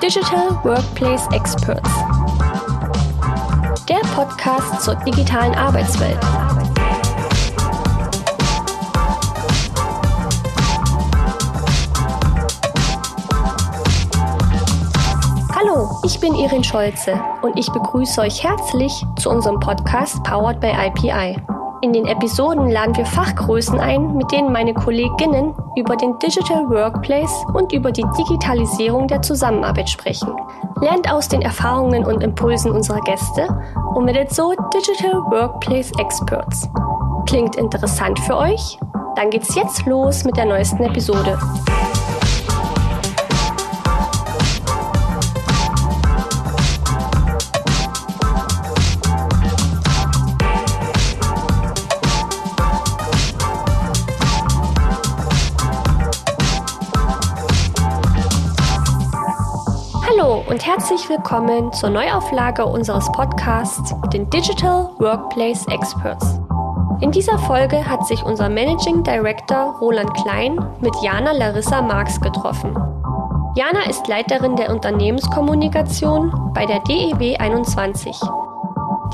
Digital Workplace Experts. Der Podcast zur digitalen Arbeitswelt. Hallo, ich bin Irin Scholze und ich begrüße euch herzlich zu unserem Podcast Powered by IPI. In den Episoden laden wir Fachgrößen ein, mit denen meine Kolleginnen über den Digital Workplace und über die Digitalisierung der Zusammenarbeit sprechen. Lernt aus den Erfahrungen und Impulsen unserer Gäste und werdet so Digital Workplace Experts. Klingt interessant für euch? Dann geht's jetzt los mit der neuesten Episode. Und herzlich willkommen zur Neuauflage unseres Podcasts, den Digital Workplace Experts. In dieser Folge hat sich unser Managing Director Roland Klein mit Jana Larissa Marx getroffen. Jana ist Leiterin der Unternehmenskommunikation bei der DEW 21.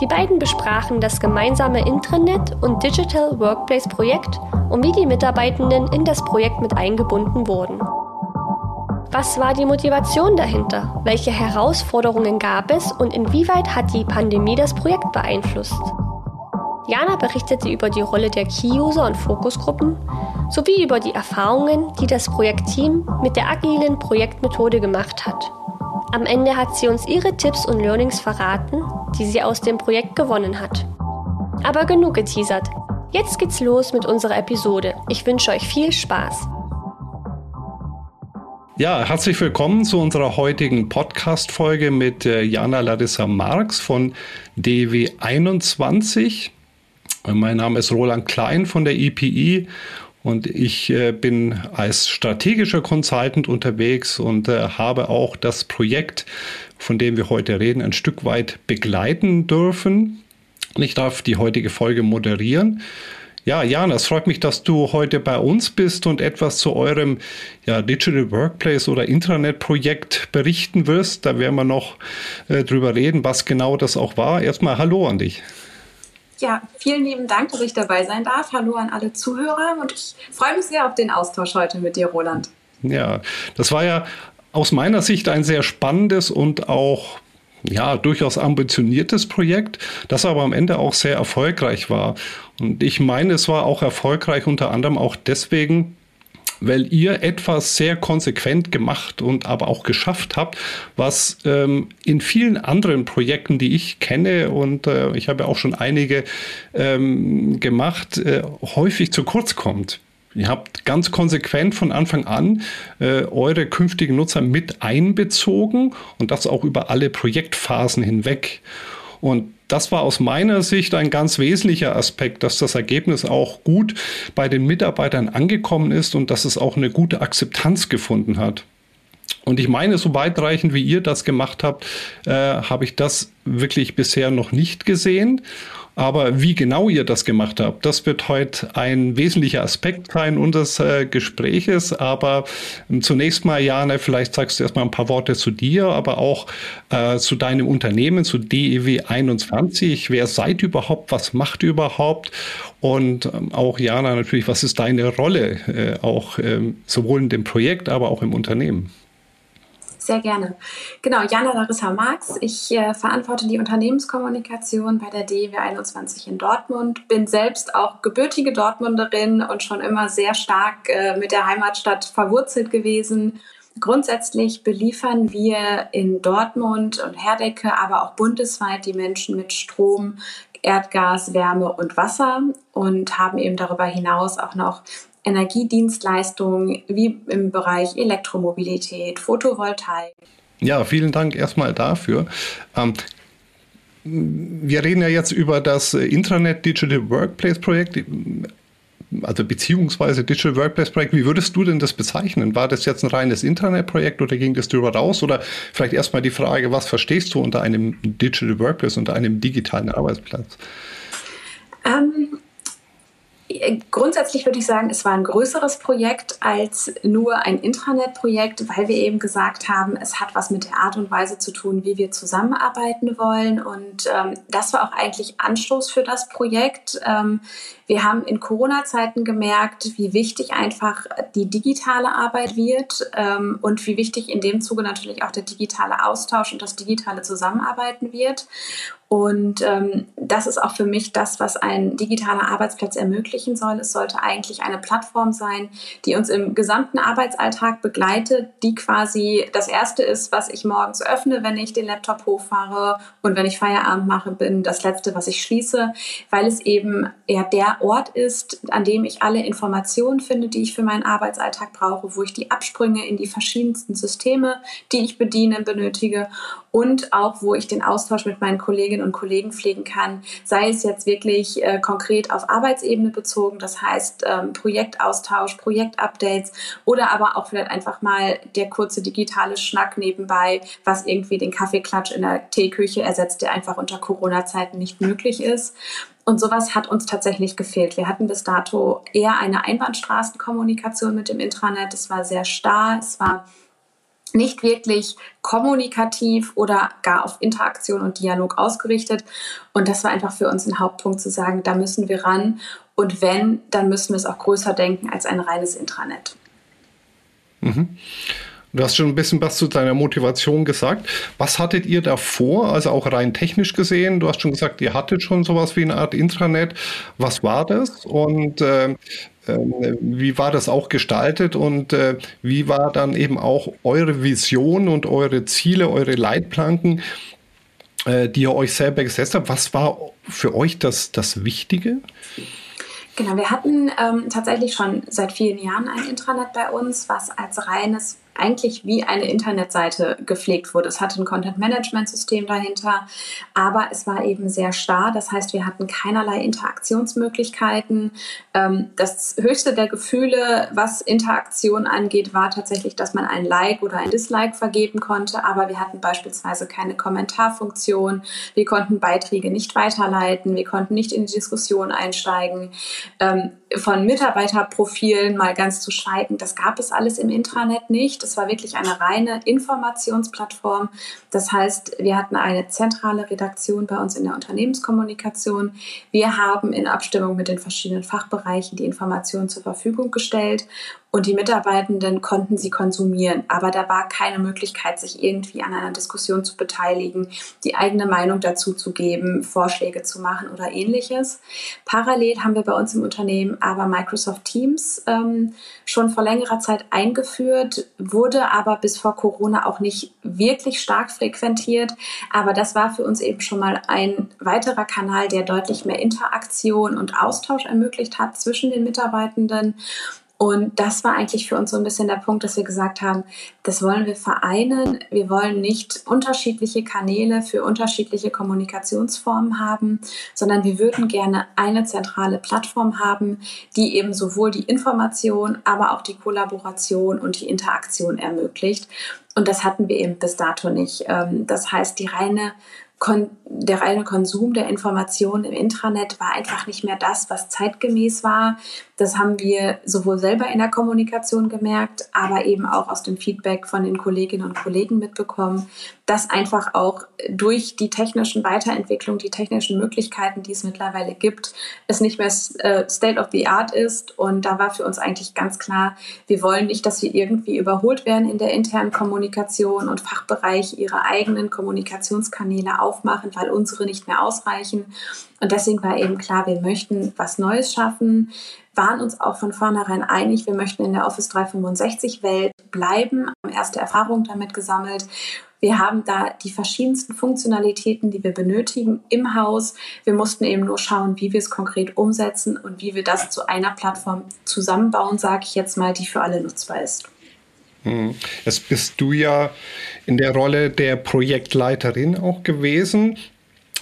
Die beiden besprachen das gemeinsame Intranet und Digital Workplace Projekt und wie die Mitarbeitenden in das Projekt mit eingebunden wurden. Was war die Motivation dahinter? Welche Herausforderungen gab es und inwieweit hat die Pandemie das Projekt beeinflusst? Jana berichtete über die Rolle der Key-User und Fokusgruppen sowie über die Erfahrungen, die das Projektteam mit der agilen Projektmethode gemacht hat. Am Ende hat sie uns ihre Tipps und Learnings verraten, die sie aus dem Projekt gewonnen hat. Aber genug geteasert. Jetzt geht's los mit unserer Episode. Ich wünsche euch viel Spaß. Ja, herzlich willkommen zu unserer heutigen Podcast-Folge mit äh, Jana Larissa Marx von DW21. Mein Name ist Roland Klein von der EPI und ich äh, bin als strategischer Consultant unterwegs und äh, habe auch das Projekt, von dem wir heute reden, ein Stück weit begleiten dürfen. Ich darf die heutige Folge moderieren. Ja, Jan, es freut mich, dass du heute bei uns bist und etwas zu eurem ja, Digital Workplace oder Intranet-Projekt berichten wirst. Da werden wir noch äh, drüber reden, was genau das auch war. Erstmal Hallo an dich. Ja, vielen lieben Dank, dass ich dabei sein darf. Hallo an alle Zuhörer und ich freue mich sehr auf den Austausch heute mit dir, Roland. Ja, das war ja aus meiner Sicht ein sehr spannendes und auch ja, durchaus ambitioniertes Projekt, das aber am Ende auch sehr erfolgreich war. Und ich meine, es war auch erfolgreich unter anderem auch deswegen, weil ihr etwas sehr konsequent gemacht und aber auch geschafft habt, was ähm, in vielen anderen Projekten, die ich kenne und äh, ich habe auch schon einige ähm, gemacht, äh, häufig zu kurz kommt. Ihr habt ganz konsequent von Anfang an äh, eure künftigen Nutzer mit einbezogen und das auch über alle Projektphasen hinweg. Und das war aus meiner Sicht ein ganz wesentlicher Aspekt, dass das Ergebnis auch gut bei den Mitarbeitern angekommen ist und dass es auch eine gute Akzeptanz gefunden hat. Und ich meine, so weitreichend wie ihr das gemacht habt, äh, habe ich das wirklich bisher noch nicht gesehen. Aber wie genau ihr das gemacht habt, das wird heute ein wesentlicher Aspekt sein unseres äh, Gespräches. Aber ähm, zunächst mal, Jana, vielleicht sagst du erstmal ein paar Worte zu dir, aber auch äh, zu deinem Unternehmen, zu DEW 21. Wer seid überhaupt? Was macht überhaupt? Und ähm, auch, Jana, natürlich, was ist deine Rolle äh, auch ähm, sowohl in dem Projekt, aber auch im Unternehmen? Sehr gerne. Genau, Jana Larissa Marx. Ich äh, verantworte die Unternehmenskommunikation bei der DEW 21 in Dortmund. Bin selbst auch gebürtige Dortmunderin und schon immer sehr stark äh, mit der Heimatstadt verwurzelt gewesen. Grundsätzlich beliefern wir in Dortmund und Herdecke, aber auch bundesweit die Menschen mit Strom, Erdgas, Wärme und Wasser und haben eben darüber hinaus auch noch Energiedienstleistungen wie im Bereich Elektromobilität, Photovoltaik. Ja, vielen Dank erstmal dafür. Ähm, wir reden ja jetzt über das Intranet Digital Workplace Projekt, also beziehungsweise Digital Workplace Projekt. Wie würdest du denn das bezeichnen? War das jetzt ein reines Internetprojekt oder ging das darüber raus? Oder vielleicht erstmal die Frage, was verstehst du unter einem Digital Workplace, unter einem digitalen Arbeitsplatz? Ähm, Grundsätzlich würde ich sagen, es war ein größeres Projekt als nur ein Intranet-Projekt, weil wir eben gesagt haben, es hat was mit der Art und Weise zu tun, wie wir zusammenarbeiten wollen. Und ähm, das war auch eigentlich Anstoß für das Projekt. Ähm, wir haben in Corona-Zeiten gemerkt, wie wichtig einfach die digitale Arbeit wird ähm, und wie wichtig in dem Zuge natürlich auch der digitale Austausch und das digitale Zusammenarbeiten wird. Und ähm, das ist auch für mich das, was ein digitaler Arbeitsplatz ermöglichen soll. Es sollte eigentlich eine Plattform sein, die uns im gesamten Arbeitsalltag begleitet, die quasi das Erste ist, was ich morgens öffne, wenn ich den Laptop hochfahre und wenn ich Feierabend mache, bin das Letzte, was ich schließe, weil es eben ja der Ort ist, an dem ich alle Informationen finde, die ich für meinen Arbeitsalltag brauche, wo ich die Absprünge in die verschiedensten Systeme, die ich bediene, benötige und auch, wo ich den Austausch mit meinen Kolleginnen und Kollegen pflegen kann, sei es jetzt wirklich äh, konkret auf Arbeitsebene bezogen, das heißt ähm, Projektaustausch, Projektupdates oder aber auch vielleicht einfach mal der kurze digitale Schnack nebenbei, was irgendwie den Kaffeeklatsch in der Teeküche ersetzt, der einfach unter Corona-Zeiten nicht möglich ist. Und sowas hat uns tatsächlich gefehlt. Wir hatten bis dato eher eine Einbahnstraßenkommunikation mit dem Intranet. Es war sehr starr, es war nicht wirklich kommunikativ oder gar auf Interaktion und Dialog ausgerichtet. Und das war einfach für uns ein Hauptpunkt zu sagen, da müssen wir ran. Und wenn, dann müssen wir es auch größer denken als ein reines Intranet. Mhm. Du hast schon ein bisschen was zu deiner Motivation gesagt. Was hattet ihr davor, also auch rein technisch gesehen? Du hast schon gesagt, ihr hattet schon sowas wie eine Art Intranet. Was war das? Und äh, wie war das auch gestaltet und äh, wie war dann eben auch eure Vision und eure Ziele, eure Leitplanken, äh, die ihr euch selber gesetzt habt? Was war für euch das, das Wichtige? Genau, wir hatten ähm, tatsächlich schon seit vielen Jahren ein Intranet bei uns, was als reines eigentlich wie eine Internetseite gepflegt wurde. Es hatte ein Content-Management-System dahinter, aber es war eben sehr starr. Das heißt, wir hatten keinerlei Interaktionsmöglichkeiten. Ähm, das höchste der Gefühle, was Interaktion angeht, war tatsächlich, dass man ein Like oder ein Dislike vergeben konnte, aber wir hatten beispielsweise keine Kommentarfunktion. Wir konnten Beiträge nicht weiterleiten. Wir konnten nicht in die Diskussion einsteigen. Von Mitarbeiterprofilen mal ganz zu schweigen, das gab es alles im Intranet nicht. Es war wirklich eine reine Informationsplattform. Das heißt, wir hatten eine zentrale Redaktion bei uns in der Unternehmenskommunikation. Wir haben in Abstimmung mit den verschiedenen Fachbereichen die Informationen zur Verfügung gestellt und die Mitarbeitenden konnten sie konsumieren. Aber da war keine Möglichkeit, sich irgendwie an einer Diskussion zu beteiligen, die eigene Meinung dazu zu geben, Vorschläge zu machen oder ähnliches. Parallel haben wir bei uns im Unternehmen aber Microsoft Teams ähm, schon vor längerer Zeit eingeführt, wurde aber bis vor Corona auch nicht wirklich stark frequentiert. Aber das war für uns eben schon mal ein weiterer Kanal, der deutlich mehr Interaktion und Austausch ermöglicht hat zwischen den Mitarbeitenden. Und das war eigentlich für uns so ein bisschen der Punkt, dass wir gesagt haben, das wollen wir vereinen. Wir wollen nicht unterschiedliche Kanäle für unterschiedliche Kommunikationsformen haben, sondern wir würden gerne eine zentrale Plattform haben, die eben sowohl die Information, aber auch die Kollaboration und die Interaktion ermöglicht. Und das hatten wir eben bis dato nicht. Ähm, das heißt, die reine der reine Konsum der Informationen im Intranet war einfach nicht mehr das, was zeitgemäß war. Das haben wir sowohl selber in der Kommunikation gemerkt, aber eben auch aus dem Feedback von den Kolleginnen und Kollegen mitbekommen, dass einfach auch durch die technischen Weiterentwicklungen, die technischen Möglichkeiten, die es mittlerweile gibt, es nicht mehr äh, State of the Art ist. Und da war für uns eigentlich ganz klar, wir wollen nicht, dass wir irgendwie überholt werden in der internen Kommunikation und Fachbereiche ihre eigenen Kommunikationskanäle aufmachen, weil unsere nicht mehr ausreichen. Und deswegen war eben klar, wir möchten was Neues schaffen waren uns auch von vornherein einig, wir möchten in der Office 365 Welt bleiben, haben erste Erfahrungen damit gesammelt. Wir haben da die verschiedensten Funktionalitäten, die wir benötigen im Haus. Wir mussten eben nur schauen, wie wir es konkret umsetzen und wie wir das zu einer Plattform zusammenbauen, sage ich jetzt mal, die für alle nutzbar ist. Hm. Jetzt bist du ja in der Rolle der Projektleiterin auch gewesen.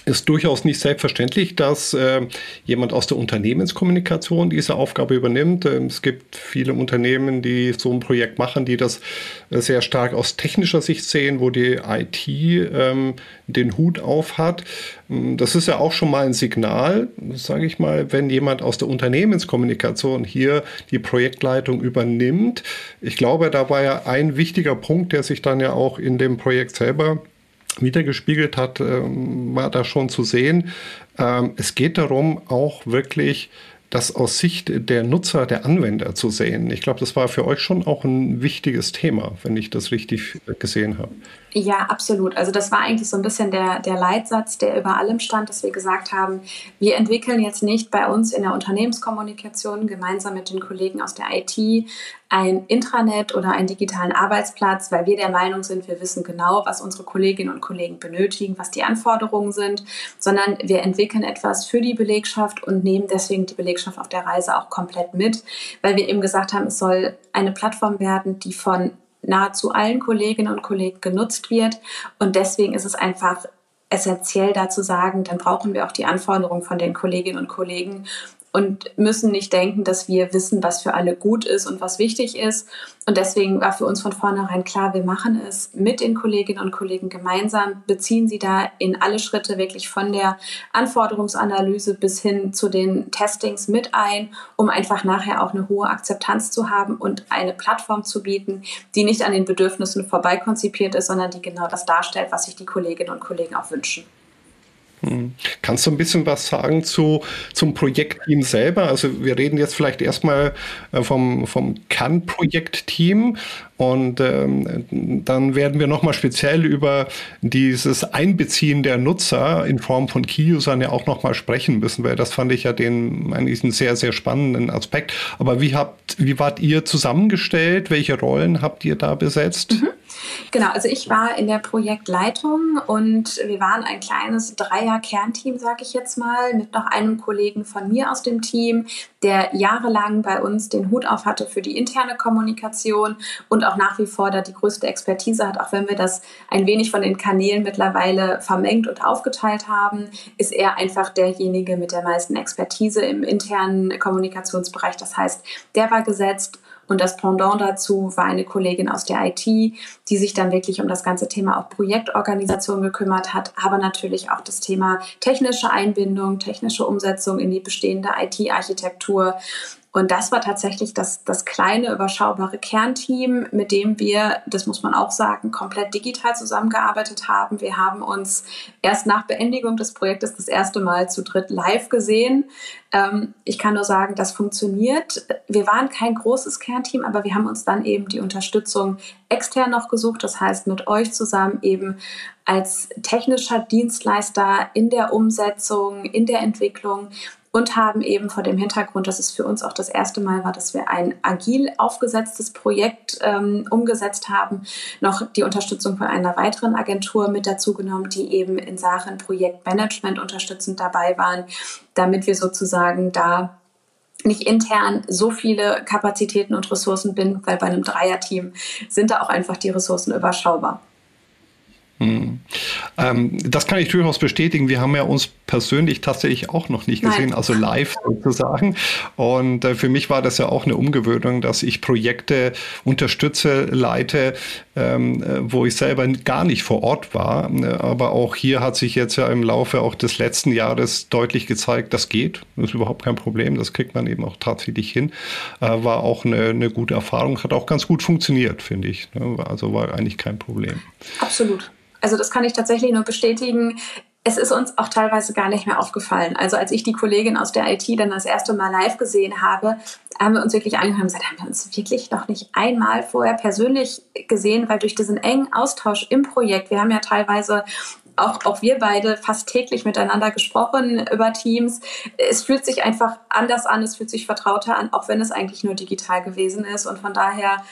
Ist durchaus nicht selbstverständlich, dass äh, jemand aus der Unternehmenskommunikation diese Aufgabe übernimmt. Ähm, es gibt viele Unternehmen, die so ein Projekt machen, die das äh, sehr stark aus technischer Sicht sehen, wo die IT ähm, den Hut auf hat. Ähm, das ist ja auch schon mal ein Signal, sage ich mal, wenn jemand aus der Unternehmenskommunikation hier die Projektleitung übernimmt. Ich glaube, da war ja ein wichtiger Punkt, der sich dann ja auch in dem Projekt selber wiedergespiegelt hat, ähm, war da schon zu sehen. Ähm, es geht darum, auch wirklich das aus Sicht der Nutzer, der Anwender zu sehen. Ich glaube, das war für euch schon auch ein wichtiges Thema, wenn ich das richtig gesehen habe. Ja, absolut. Also das war eigentlich so ein bisschen der, der Leitsatz, der über allem stand, dass wir gesagt haben, wir entwickeln jetzt nicht bei uns in der Unternehmenskommunikation gemeinsam mit den Kollegen aus der IT ein Intranet oder einen digitalen Arbeitsplatz, weil wir der Meinung sind, wir wissen genau, was unsere Kolleginnen und Kollegen benötigen, was die Anforderungen sind, sondern wir entwickeln etwas für die Belegschaft und nehmen deswegen die Belegschaft auf der Reise auch komplett mit, weil wir eben gesagt haben, es soll eine Plattform werden, die von nahezu allen Kolleginnen und Kollegen genutzt wird. Und deswegen ist es einfach essentiell da zu sagen, dann brauchen wir auch die Anforderungen von den Kolleginnen und Kollegen und müssen nicht denken, dass wir wissen, was für alle gut ist und was wichtig ist. Und deswegen war für uns von vornherein klar, wir machen es mit den Kolleginnen und Kollegen gemeinsam, beziehen sie da in alle Schritte wirklich von der Anforderungsanalyse bis hin zu den Testings mit ein, um einfach nachher auch eine hohe Akzeptanz zu haben und eine Plattform zu bieten, die nicht an den Bedürfnissen vorbeikonzipiert ist, sondern die genau das darstellt, was sich die Kolleginnen und Kollegen auch wünschen. Hm. Kannst du ein bisschen was sagen zu, zum Projektteam selber? Also wir reden jetzt vielleicht erstmal äh, vom, vom Kernprojektteam und ähm, dann werden wir nochmal speziell über dieses Einbeziehen der Nutzer in Form von Key-Usern ja auch nochmal sprechen müssen, weil das fand ich ja den, einen sehr, sehr spannenden Aspekt. Aber wie habt, wie wart ihr zusammengestellt? Welche Rollen habt ihr da besetzt? Mhm. Genau, also ich war in der Projektleitung und wir waren ein kleines Dreier-Kernteam, sage ich jetzt mal, mit noch einem Kollegen von mir aus dem Team, der jahrelang bei uns den Hut auf hatte für die interne Kommunikation und auch nach wie vor da die größte Expertise hat, auch wenn wir das ein wenig von den Kanälen mittlerweile vermengt und aufgeteilt haben, ist er einfach derjenige mit der meisten Expertise im internen Kommunikationsbereich. Das heißt, der war gesetzt und das Pendant dazu war eine Kollegin aus der IT, die sich dann wirklich um das ganze Thema auch Projektorganisation gekümmert hat, aber natürlich auch das Thema technische Einbindung, technische Umsetzung in die bestehende IT-Architektur und das war tatsächlich das, das kleine, überschaubare Kernteam, mit dem wir, das muss man auch sagen, komplett digital zusammengearbeitet haben. Wir haben uns erst nach Beendigung des Projektes das erste Mal zu dritt live gesehen. Ähm, ich kann nur sagen, das funktioniert. Wir waren kein großes Kernteam, aber wir haben uns dann eben die Unterstützung extern noch gesucht. Das heißt, mit euch zusammen eben als technischer Dienstleister in der Umsetzung, in der Entwicklung und haben eben vor dem Hintergrund, dass es für uns auch das erste Mal war, dass wir ein agil aufgesetztes Projekt ähm, umgesetzt haben, noch die Unterstützung von einer weiteren Agentur mit dazu genommen, die eben in Sachen Projektmanagement unterstützend dabei waren, damit wir sozusagen da nicht intern so viele Kapazitäten und Ressourcen binden, weil bei einem Dreierteam sind da auch einfach die Ressourcen überschaubar. Hm. Ähm, das kann ich durchaus bestätigen. Wir haben ja uns persönlich tatsächlich auch noch nicht gesehen, Nein. also live sozusagen. Und äh, für mich war das ja auch eine Umgewöhnung, dass ich Projekte unterstütze, leite, ähm, äh, wo ich selber gar nicht vor Ort war. Aber auch hier hat sich jetzt ja im Laufe auch des letzten Jahres deutlich gezeigt, das geht. Das ist überhaupt kein Problem. Das kriegt man eben auch tatsächlich hin. Äh, war auch eine, eine gute Erfahrung, hat auch ganz gut funktioniert, finde ich. Ne? Also war eigentlich kein Problem. Absolut. Also das kann ich tatsächlich nur bestätigen. Es ist uns auch teilweise gar nicht mehr aufgefallen. Also als ich die Kollegin aus der IT dann das erste Mal live gesehen habe, haben wir uns wirklich angehört und gesagt, haben wir uns wirklich noch nicht einmal vorher persönlich gesehen, weil durch diesen engen Austausch im Projekt, wir haben ja teilweise auch, auch wir beide fast täglich miteinander gesprochen über Teams. Es fühlt sich einfach anders an, es fühlt sich vertrauter an, auch wenn es eigentlich nur digital gewesen ist. Und von daher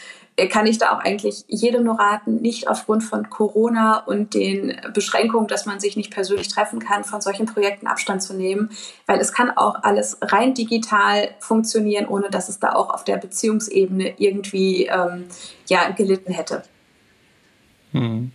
kann ich da auch eigentlich jedem nur raten, nicht aufgrund von Corona und den Beschränkungen, dass man sich nicht persönlich treffen kann, von solchen Projekten Abstand zu nehmen, weil es kann auch alles rein digital funktionieren, ohne dass es da auch auf der Beziehungsebene irgendwie ähm, ja, gelitten hätte. Hm.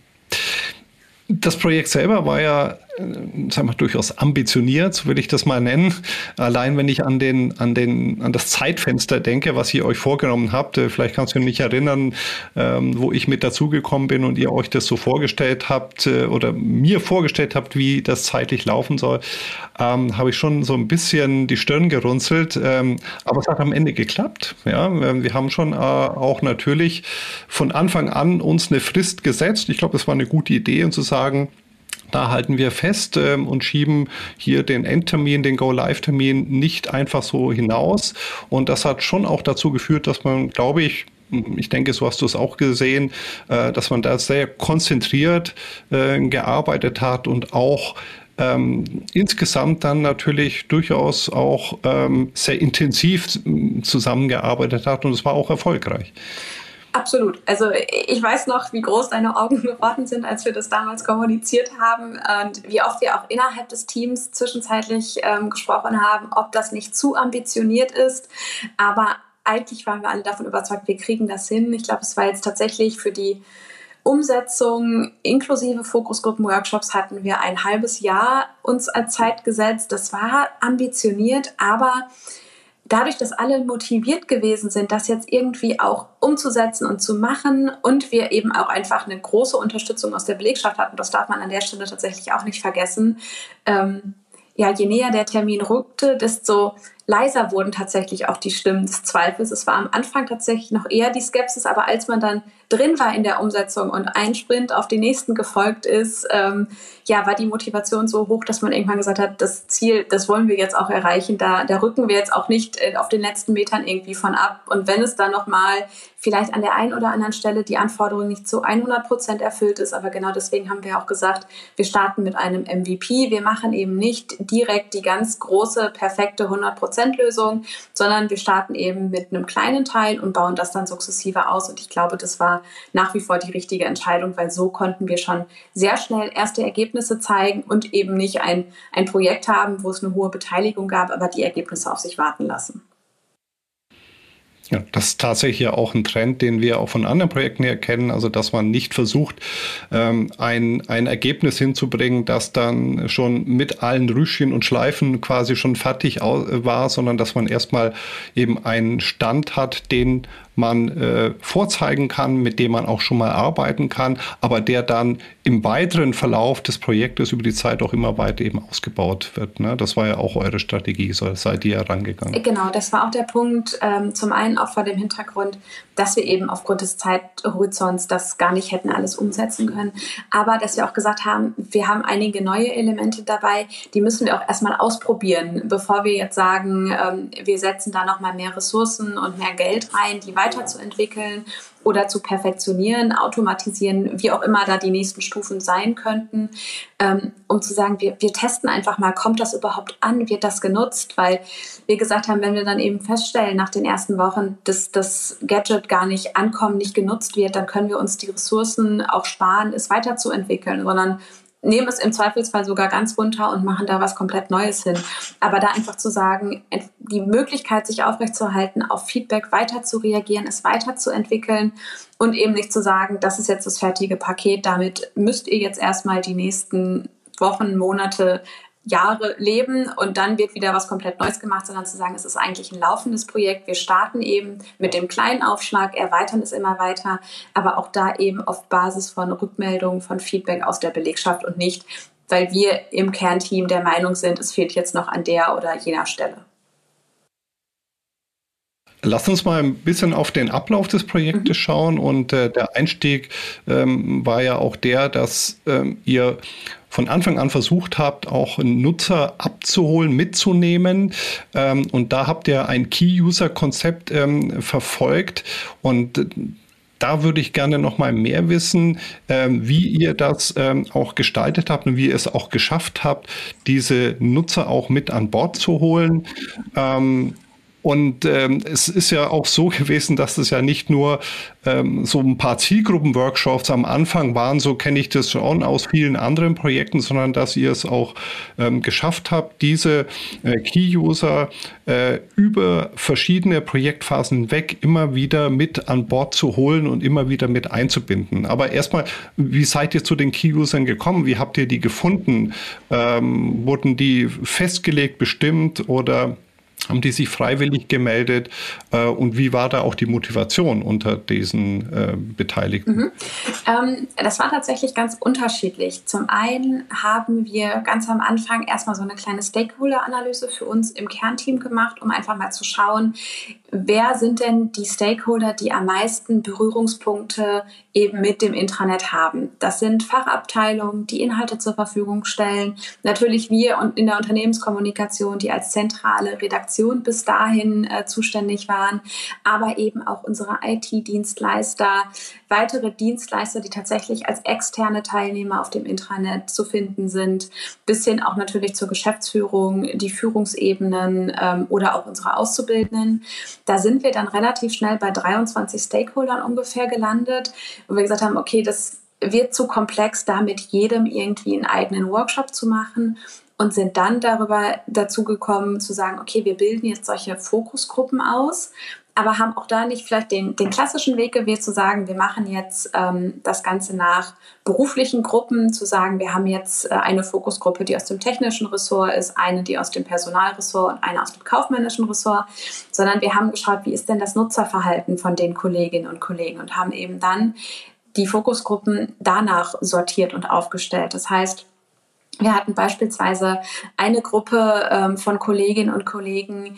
Das Projekt selber war ja äh, sagen wir, durchaus ambitioniert, so will ich das mal nennen. Allein wenn ich an, den, an, den, an das Zeitfenster denke, was ihr euch vorgenommen habt, äh, vielleicht kannst du mich erinnern, ähm, wo ich mit dazugekommen bin und ihr euch das so vorgestellt habt äh, oder mir vorgestellt habt, wie das zeitlich laufen soll, ähm, habe ich schon so ein bisschen die Stirn gerunzelt. Ähm, aber es hat am Ende geklappt. Ja, ähm, wir haben schon äh, auch natürlich von Anfang an uns eine Frist gesetzt. Ich glaube, es war eine gute Idee, und zu sagen, da halten wir fest ähm, und schieben hier den Endtermin, den Go-Live-Termin nicht einfach so hinaus. Und das hat schon auch dazu geführt, dass man, glaube ich, ich denke, so hast du es auch gesehen, äh, dass man da sehr konzentriert äh, gearbeitet hat und auch ähm, insgesamt dann natürlich durchaus auch ähm, sehr intensiv zusammengearbeitet hat und es war auch erfolgreich. Absolut. Also ich weiß noch, wie groß deine Augen geworden sind, als wir das damals kommuniziert haben und wie oft wir auch innerhalb des Teams zwischenzeitlich ähm, gesprochen haben, ob das nicht zu ambitioniert ist. Aber eigentlich waren wir alle davon überzeugt, wir kriegen das hin. Ich glaube, es war jetzt tatsächlich für die Umsetzung inklusive Fokusgruppen-Workshops hatten wir ein halbes Jahr uns als Zeit gesetzt. Das war ambitioniert, aber dadurch, dass alle motiviert gewesen sind, das jetzt irgendwie auch umzusetzen und zu machen und wir eben auch einfach eine große Unterstützung aus der Belegschaft hatten, das darf man an der Stelle tatsächlich auch nicht vergessen. Ähm, ja, je näher der Termin rückte, desto leiser wurden tatsächlich auch die Stimmen des Zweifels. Es war am Anfang tatsächlich noch eher die Skepsis, aber als man dann drin war in der Umsetzung und ein Sprint auf den nächsten gefolgt ist, ähm, ja, war die Motivation so hoch, dass man irgendwann gesagt hat, das Ziel, das wollen wir jetzt auch erreichen. Da, da rücken wir jetzt auch nicht äh, auf den letzten Metern irgendwie von ab. Und wenn es dann nochmal vielleicht an der einen oder anderen Stelle die Anforderung nicht zu 100 Prozent erfüllt ist, aber genau deswegen haben wir auch gesagt, wir starten mit einem MVP. Wir machen eben nicht direkt die ganz große, perfekte 100 Prozent Lösung, sondern wir starten eben mit einem kleinen Teil und bauen das dann sukzessive aus. Und ich glaube, das war nach wie vor die richtige Entscheidung, weil so konnten wir schon sehr schnell erste Ergebnisse zeigen und eben nicht ein, ein Projekt haben, wo es eine hohe Beteiligung gab, aber die Ergebnisse auf sich warten lassen. Ja, das ist tatsächlich ja auch ein Trend, den wir auch von anderen Projekten her kennen, also dass man nicht versucht, ähm, ein, ein Ergebnis hinzubringen, das dann schon mit allen Rüschchen und Schleifen quasi schon fertig war, sondern dass man erstmal eben einen Stand hat, den man äh, vorzeigen kann, mit dem man auch schon mal arbeiten kann, aber der dann im weiteren Verlauf des Projektes über die Zeit auch immer weiter eben ausgebaut wird. Ne? Das war ja auch eure Strategie, so seid ihr herangegangen. Genau, das war auch der Punkt, ähm, zum einen auch vor dem Hintergrund, dass wir eben aufgrund des Zeithorizonts das gar nicht hätten alles umsetzen können, aber dass wir auch gesagt haben, wir haben einige neue Elemente dabei, die müssen wir auch erstmal ausprobieren, bevor wir jetzt sagen, ähm, wir setzen da nochmal mehr Ressourcen und mehr Geld rein, die weiterzuentwickeln oder zu perfektionieren, automatisieren, wie auch immer da die nächsten Stufen sein könnten, ähm, um zu sagen, wir, wir testen einfach mal, kommt das überhaupt an, wird das genutzt, weil wir gesagt haben, wenn wir dann eben feststellen nach den ersten Wochen, dass das Gadget gar nicht ankommen, nicht genutzt wird, dann können wir uns die Ressourcen auch sparen, es weiterzuentwickeln, sondern nehmen es im Zweifelsfall sogar ganz runter und machen da was komplett Neues hin. Aber da einfach zu sagen, die Möglichkeit, sich aufrechtzuerhalten, auf Feedback weiter zu reagieren, es weiterzuentwickeln und eben nicht zu sagen, das ist jetzt das fertige Paket, damit müsst ihr jetzt erstmal die nächsten Wochen, Monate Jahre leben und dann wird wieder was komplett Neues gemacht, sondern zu sagen, es ist eigentlich ein laufendes Projekt. Wir starten eben mit dem kleinen Aufschlag, erweitern es immer weiter, aber auch da eben auf Basis von Rückmeldungen, von Feedback aus der Belegschaft und nicht, weil wir im Kernteam der Meinung sind, es fehlt jetzt noch an der oder jener Stelle. Lass uns mal ein bisschen auf den Ablauf des Projektes mhm. schauen. Und äh, der Einstieg ähm, war ja auch der, dass ähm, ihr von Anfang an versucht habt, auch Nutzer abzuholen, mitzunehmen. Ähm, und da habt ihr ein Key-User-Konzept ähm, verfolgt. Und da würde ich gerne noch mal mehr wissen, ähm, wie ihr das ähm, auch gestaltet habt und wie ihr es auch geschafft habt, diese Nutzer auch mit an Bord zu holen. Ähm, Und ähm, es ist ja auch so gewesen, dass es ja nicht nur ähm, so ein paar Zielgruppen-Workshops am Anfang waren, so kenne ich das schon aus vielen anderen Projekten, sondern dass ihr es auch ähm, geschafft habt, diese äh, Key-User äh, über verschiedene Projektphasen weg immer wieder mit an Bord zu holen und immer wieder mit einzubinden. Aber erstmal, wie seid ihr zu den Key-Usern gekommen? Wie habt ihr die gefunden? Ähm, wurden die festgelegt, bestimmt oder haben die sich freiwillig gemeldet? Äh, und wie war da auch die Motivation unter diesen äh, Beteiligten? Mhm. Ähm, das war tatsächlich ganz unterschiedlich. Zum einen haben wir ganz am Anfang erstmal so eine kleine Stakeholder-Analyse für uns im Kernteam gemacht, um einfach mal zu schauen, wer sind denn die Stakeholder, die am meisten Berührungspunkte eben mit dem Intranet haben. Das sind Fachabteilungen, die Inhalte zur Verfügung stellen. Natürlich wir und in der Unternehmenskommunikation, die als zentrale Redaktion bis dahin äh, zuständig waren, aber eben auch unsere IT-Dienstleister, weitere Dienstleister, die tatsächlich als externe Teilnehmer auf dem Intranet zu finden sind, bis hin auch natürlich zur Geschäftsführung, die Führungsebenen ähm, oder auch unsere Auszubildenden. Da sind wir dann relativ schnell bei 23 Stakeholdern ungefähr gelandet, wo wir gesagt haben, okay, das wird zu komplex, da mit jedem irgendwie einen eigenen Workshop zu machen und sind dann darüber dazu gekommen zu sagen, okay, wir bilden jetzt solche Fokusgruppen aus, aber haben auch da nicht vielleicht den, den klassischen Weg gewählt, zu sagen, wir machen jetzt ähm, das Ganze nach beruflichen Gruppen, zu sagen, wir haben jetzt äh, eine Fokusgruppe, die aus dem technischen Ressort ist, eine, die aus dem Personalressort und eine aus dem kaufmännischen Ressort, sondern wir haben geschaut, wie ist denn das Nutzerverhalten von den Kolleginnen und Kollegen und haben eben dann die Fokusgruppen danach sortiert und aufgestellt. Das heißt, wir hatten beispielsweise eine Gruppe ähm, von Kolleginnen und Kollegen,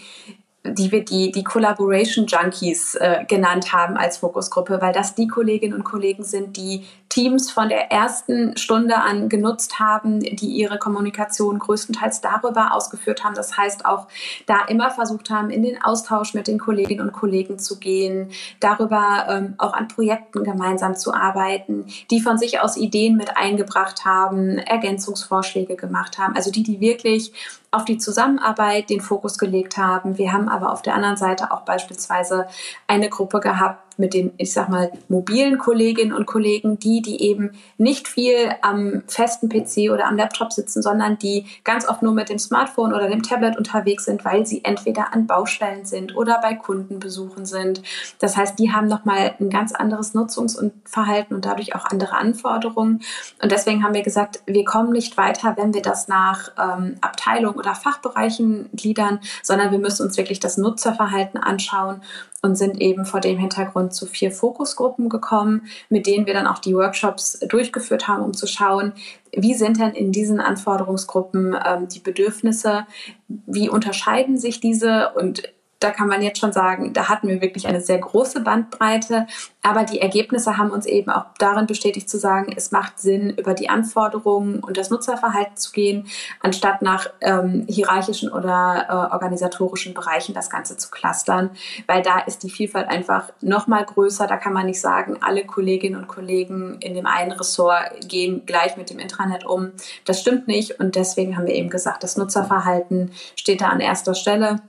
die wir die, die Collaboration Junkies äh, genannt haben als Fokusgruppe, weil das die Kolleginnen und Kollegen sind, die Teams von der ersten Stunde an genutzt haben, die ihre Kommunikation größtenteils darüber ausgeführt haben. Das heißt auch da immer versucht haben, in den Austausch mit den Kolleginnen und Kollegen zu gehen, darüber ähm, auch an Projekten gemeinsam zu arbeiten, die von sich aus Ideen mit eingebracht haben, Ergänzungsvorschläge gemacht haben. Also die, die wirklich auf die Zusammenarbeit den Fokus gelegt haben. Wir haben aber auf der anderen Seite auch beispielsweise eine Gruppe gehabt, mit den, ich sag mal, mobilen Kolleginnen und Kollegen, die, die eben nicht viel am festen PC oder am Laptop sitzen, sondern die ganz oft nur mit dem Smartphone oder dem Tablet unterwegs sind, weil sie entweder an Baustellen sind oder bei Kundenbesuchen sind. Das heißt, die haben nochmal ein ganz anderes Nutzungs- und Verhalten und dadurch auch andere Anforderungen. Und deswegen haben wir gesagt, wir kommen nicht weiter, wenn wir das nach ähm, Abteilung oder Fachbereichen gliedern, sondern wir müssen uns wirklich das Nutzerverhalten anschauen und sind eben vor dem Hintergrund zu vier Fokusgruppen gekommen, mit denen wir dann auch die Workshops durchgeführt haben, um zu schauen, wie sind denn in diesen Anforderungsgruppen ähm, die Bedürfnisse, wie unterscheiden sich diese und da kann man jetzt schon sagen, da hatten wir wirklich eine sehr große Bandbreite. Aber die Ergebnisse haben uns eben auch darin bestätigt zu sagen, es macht Sinn, über die Anforderungen und das Nutzerverhalten zu gehen, anstatt nach ähm, hierarchischen oder äh, organisatorischen Bereichen das Ganze zu clustern. Weil da ist die Vielfalt einfach noch mal größer. Da kann man nicht sagen, alle Kolleginnen und Kollegen in dem einen Ressort gehen gleich mit dem Intranet um. Das stimmt nicht. Und deswegen haben wir eben gesagt, das Nutzerverhalten steht da an erster Stelle.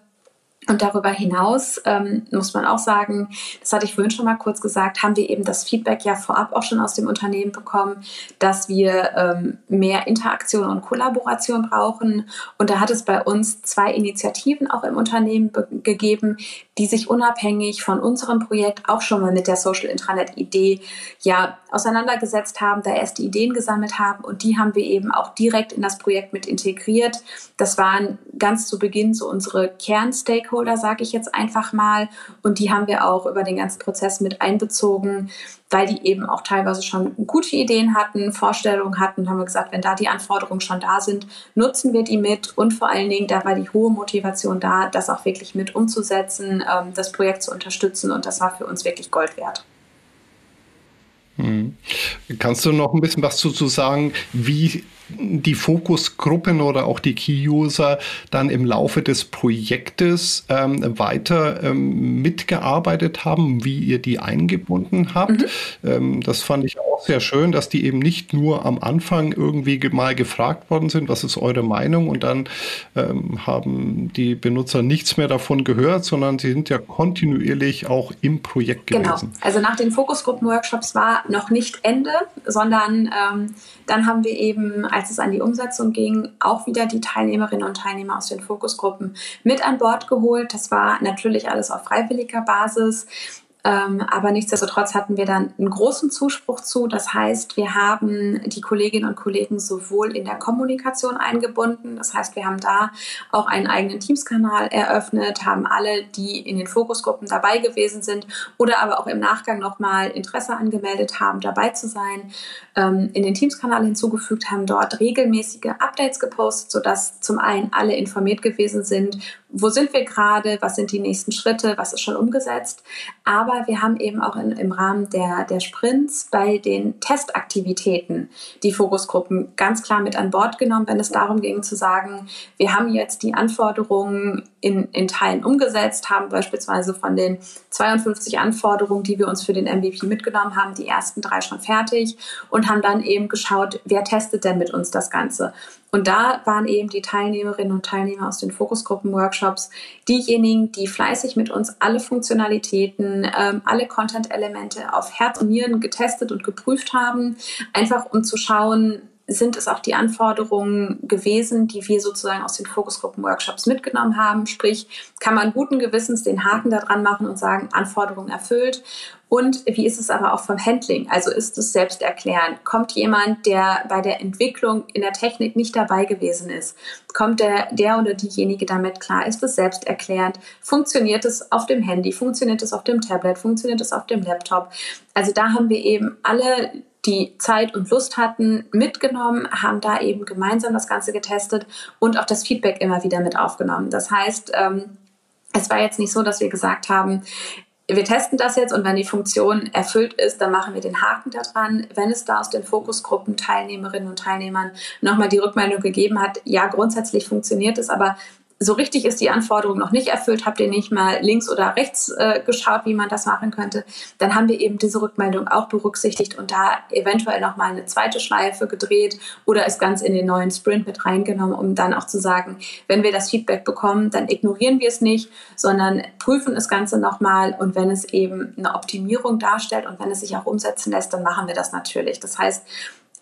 Und darüber hinaus ähm, muss man auch sagen, das hatte ich vorhin schon mal kurz gesagt, haben wir eben das Feedback ja vorab auch schon aus dem Unternehmen bekommen, dass wir ähm, mehr Interaktion und Kollaboration brauchen. Und da hat es bei uns zwei Initiativen auch im Unternehmen gegeben, die sich unabhängig von unserem Projekt auch schon mal mit der Social Intranet Idee ja auseinandergesetzt haben, da erst die Ideen gesammelt haben und die haben wir eben auch direkt in das Projekt mit integriert. Das waren ganz zu Beginn so unsere Kernstakeholder, sage ich jetzt einfach mal und die haben wir auch über den ganzen Prozess mit einbezogen, weil die eben auch teilweise schon gute Ideen hatten, Vorstellungen hatten, haben wir gesagt, wenn da die Anforderungen schon da sind, nutzen wir die mit und vor allen Dingen, da war die hohe Motivation da, das auch wirklich mit umzusetzen, ähm, das Projekt zu unterstützen und das war für uns wirklich Gold wert. Hm. Kannst du noch ein bisschen was dazu sagen, wie die Fokusgruppen oder auch die Key-User dann im Laufe des Projektes ähm, weiter ähm, mitgearbeitet haben, wie ihr die eingebunden habt. Mhm. Ähm, das fand ich auch sehr schön, dass die eben nicht nur am Anfang irgendwie mal gefragt worden sind, was ist eure Meinung und dann ähm, haben die Benutzer nichts mehr davon gehört, sondern sie sind ja kontinuierlich auch im Projekt genau. gewesen. Genau. Also nach den Fokusgruppen-Workshops war noch nicht Ende, sondern ähm, dann haben wir eben, als es an die Umsetzung ging, auch wieder die Teilnehmerinnen und Teilnehmer aus den Fokusgruppen mit an Bord geholt. Das war natürlich alles auf freiwilliger Basis. Ähm, aber nichtsdestotrotz hatten wir dann einen großen Zuspruch zu. Das heißt, wir haben die Kolleginnen und Kollegen sowohl in der Kommunikation eingebunden. Das heißt, wir haben da auch einen eigenen Teams-Kanal eröffnet, haben alle, die in den Fokusgruppen dabei gewesen sind oder aber auch im Nachgang nochmal Interesse angemeldet haben, dabei zu sein, ähm, in den Teams-Kanal hinzugefügt, haben dort regelmäßige Updates gepostet, sodass zum einen alle informiert gewesen sind, wo sind wir gerade, was sind die nächsten Schritte, was ist schon umgesetzt. Aber wir haben eben auch in, im Rahmen der, der Sprints bei den Testaktivitäten die Fokusgruppen ganz klar mit an Bord genommen, wenn es darum ging zu sagen, wir haben jetzt die Anforderungen in, in Teilen umgesetzt, haben beispielsweise von den 52 Anforderungen, die wir uns für den MVP mitgenommen haben, die ersten drei schon fertig und haben dann eben geschaut, wer testet denn mit uns das Ganze. Und da waren eben die Teilnehmerinnen und Teilnehmer aus den Fokusgruppen-Workshops diejenigen, die fleißig mit uns alle Funktionalitäten, ähm, alle Content-Elemente auf Herz und Nieren getestet und geprüft haben, einfach um zu schauen, sind es auch die Anforderungen gewesen, die wir sozusagen aus den Fokusgruppen-Workshops mitgenommen haben. Sprich, kann man guten Gewissens den Haken da dran machen und sagen, Anforderungen erfüllt. Und wie ist es aber auch vom Handling? Also ist es selbsterklärend? Kommt jemand, der bei der Entwicklung in der Technik nicht dabei gewesen ist? Kommt der, der oder diejenige damit klar? Ist es selbsterklärend? Funktioniert es auf dem Handy? Funktioniert es auf dem Tablet? Funktioniert es auf dem Laptop? Also da haben wir eben alle die Zeit und Lust hatten, mitgenommen, haben da eben gemeinsam das Ganze getestet und auch das Feedback immer wieder mit aufgenommen. Das heißt, ähm, es war jetzt nicht so, dass wir gesagt haben, wir testen das jetzt und wenn die Funktion erfüllt ist, dann machen wir den Haken da dran. Wenn es da aus den Fokusgruppen Teilnehmerinnen und Teilnehmern nochmal die Rückmeldung gegeben hat, ja, grundsätzlich funktioniert es, aber so richtig ist die Anforderung noch nicht erfüllt, habt ihr nicht mal links oder rechts äh, geschaut, wie man das machen könnte, dann haben wir eben diese Rückmeldung auch berücksichtigt und da eventuell nochmal eine zweite Schleife gedreht oder es ganz in den neuen Sprint mit reingenommen, um dann auch zu sagen, wenn wir das Feedback bekommen, dann ignorieren wir es nicht, sondern prüfen das Ganze nochmal und wenn es eben eine Optimierung darstellt und wenn es sich auch umsetzen lässt, dann machen wir das natürlich. Das heißt,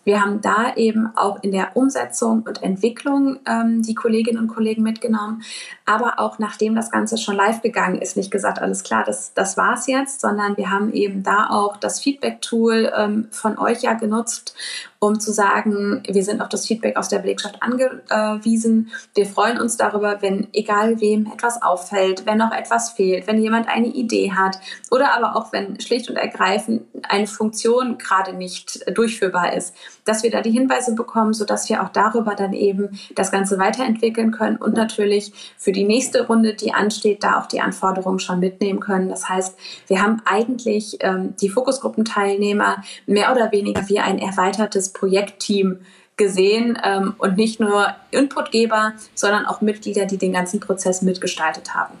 wir haben da eben auch in der Umsetzung und Entwicklung ähm, die Kolleginnen und Kollegen mitgenommen, aber auch nachdem das Ganze schon live gegangen ist, nicht gesagt, alles klar, das, das war's jetzt, sondern wir haben eben da auch das Feedback-Tool ähm, von euch ja genutzt um zu sagen, wir sind auf das Feedback aus der Belegschaft angewiesen. Wir freuen uns darüber, wenn egal wem etwas auffällt, wenn noch etwas fehlt, wenn jemand eine Idee hat oder aber auch wenn schlicht und ergreifend eine Funktion gerade nicht durchführbar ist, dass wir da die Hinweise bekommen, sodass wir auch darüber dann eben das Ganze weiterentwickeln können und natürlich für die nächste Runde, die ansteht, da auch die Anforderungen schon mitnehmen können. Das heißt, wir haben eigentlich ähm, die Fokusgruppenteilnehmer mehr oder weniger wie ein erweitertes Projektteam gesehen ähm, und nicht nur Inputgeber, sondern auch Mitglieder, die den ganzen Prozess mitgestaltet haben.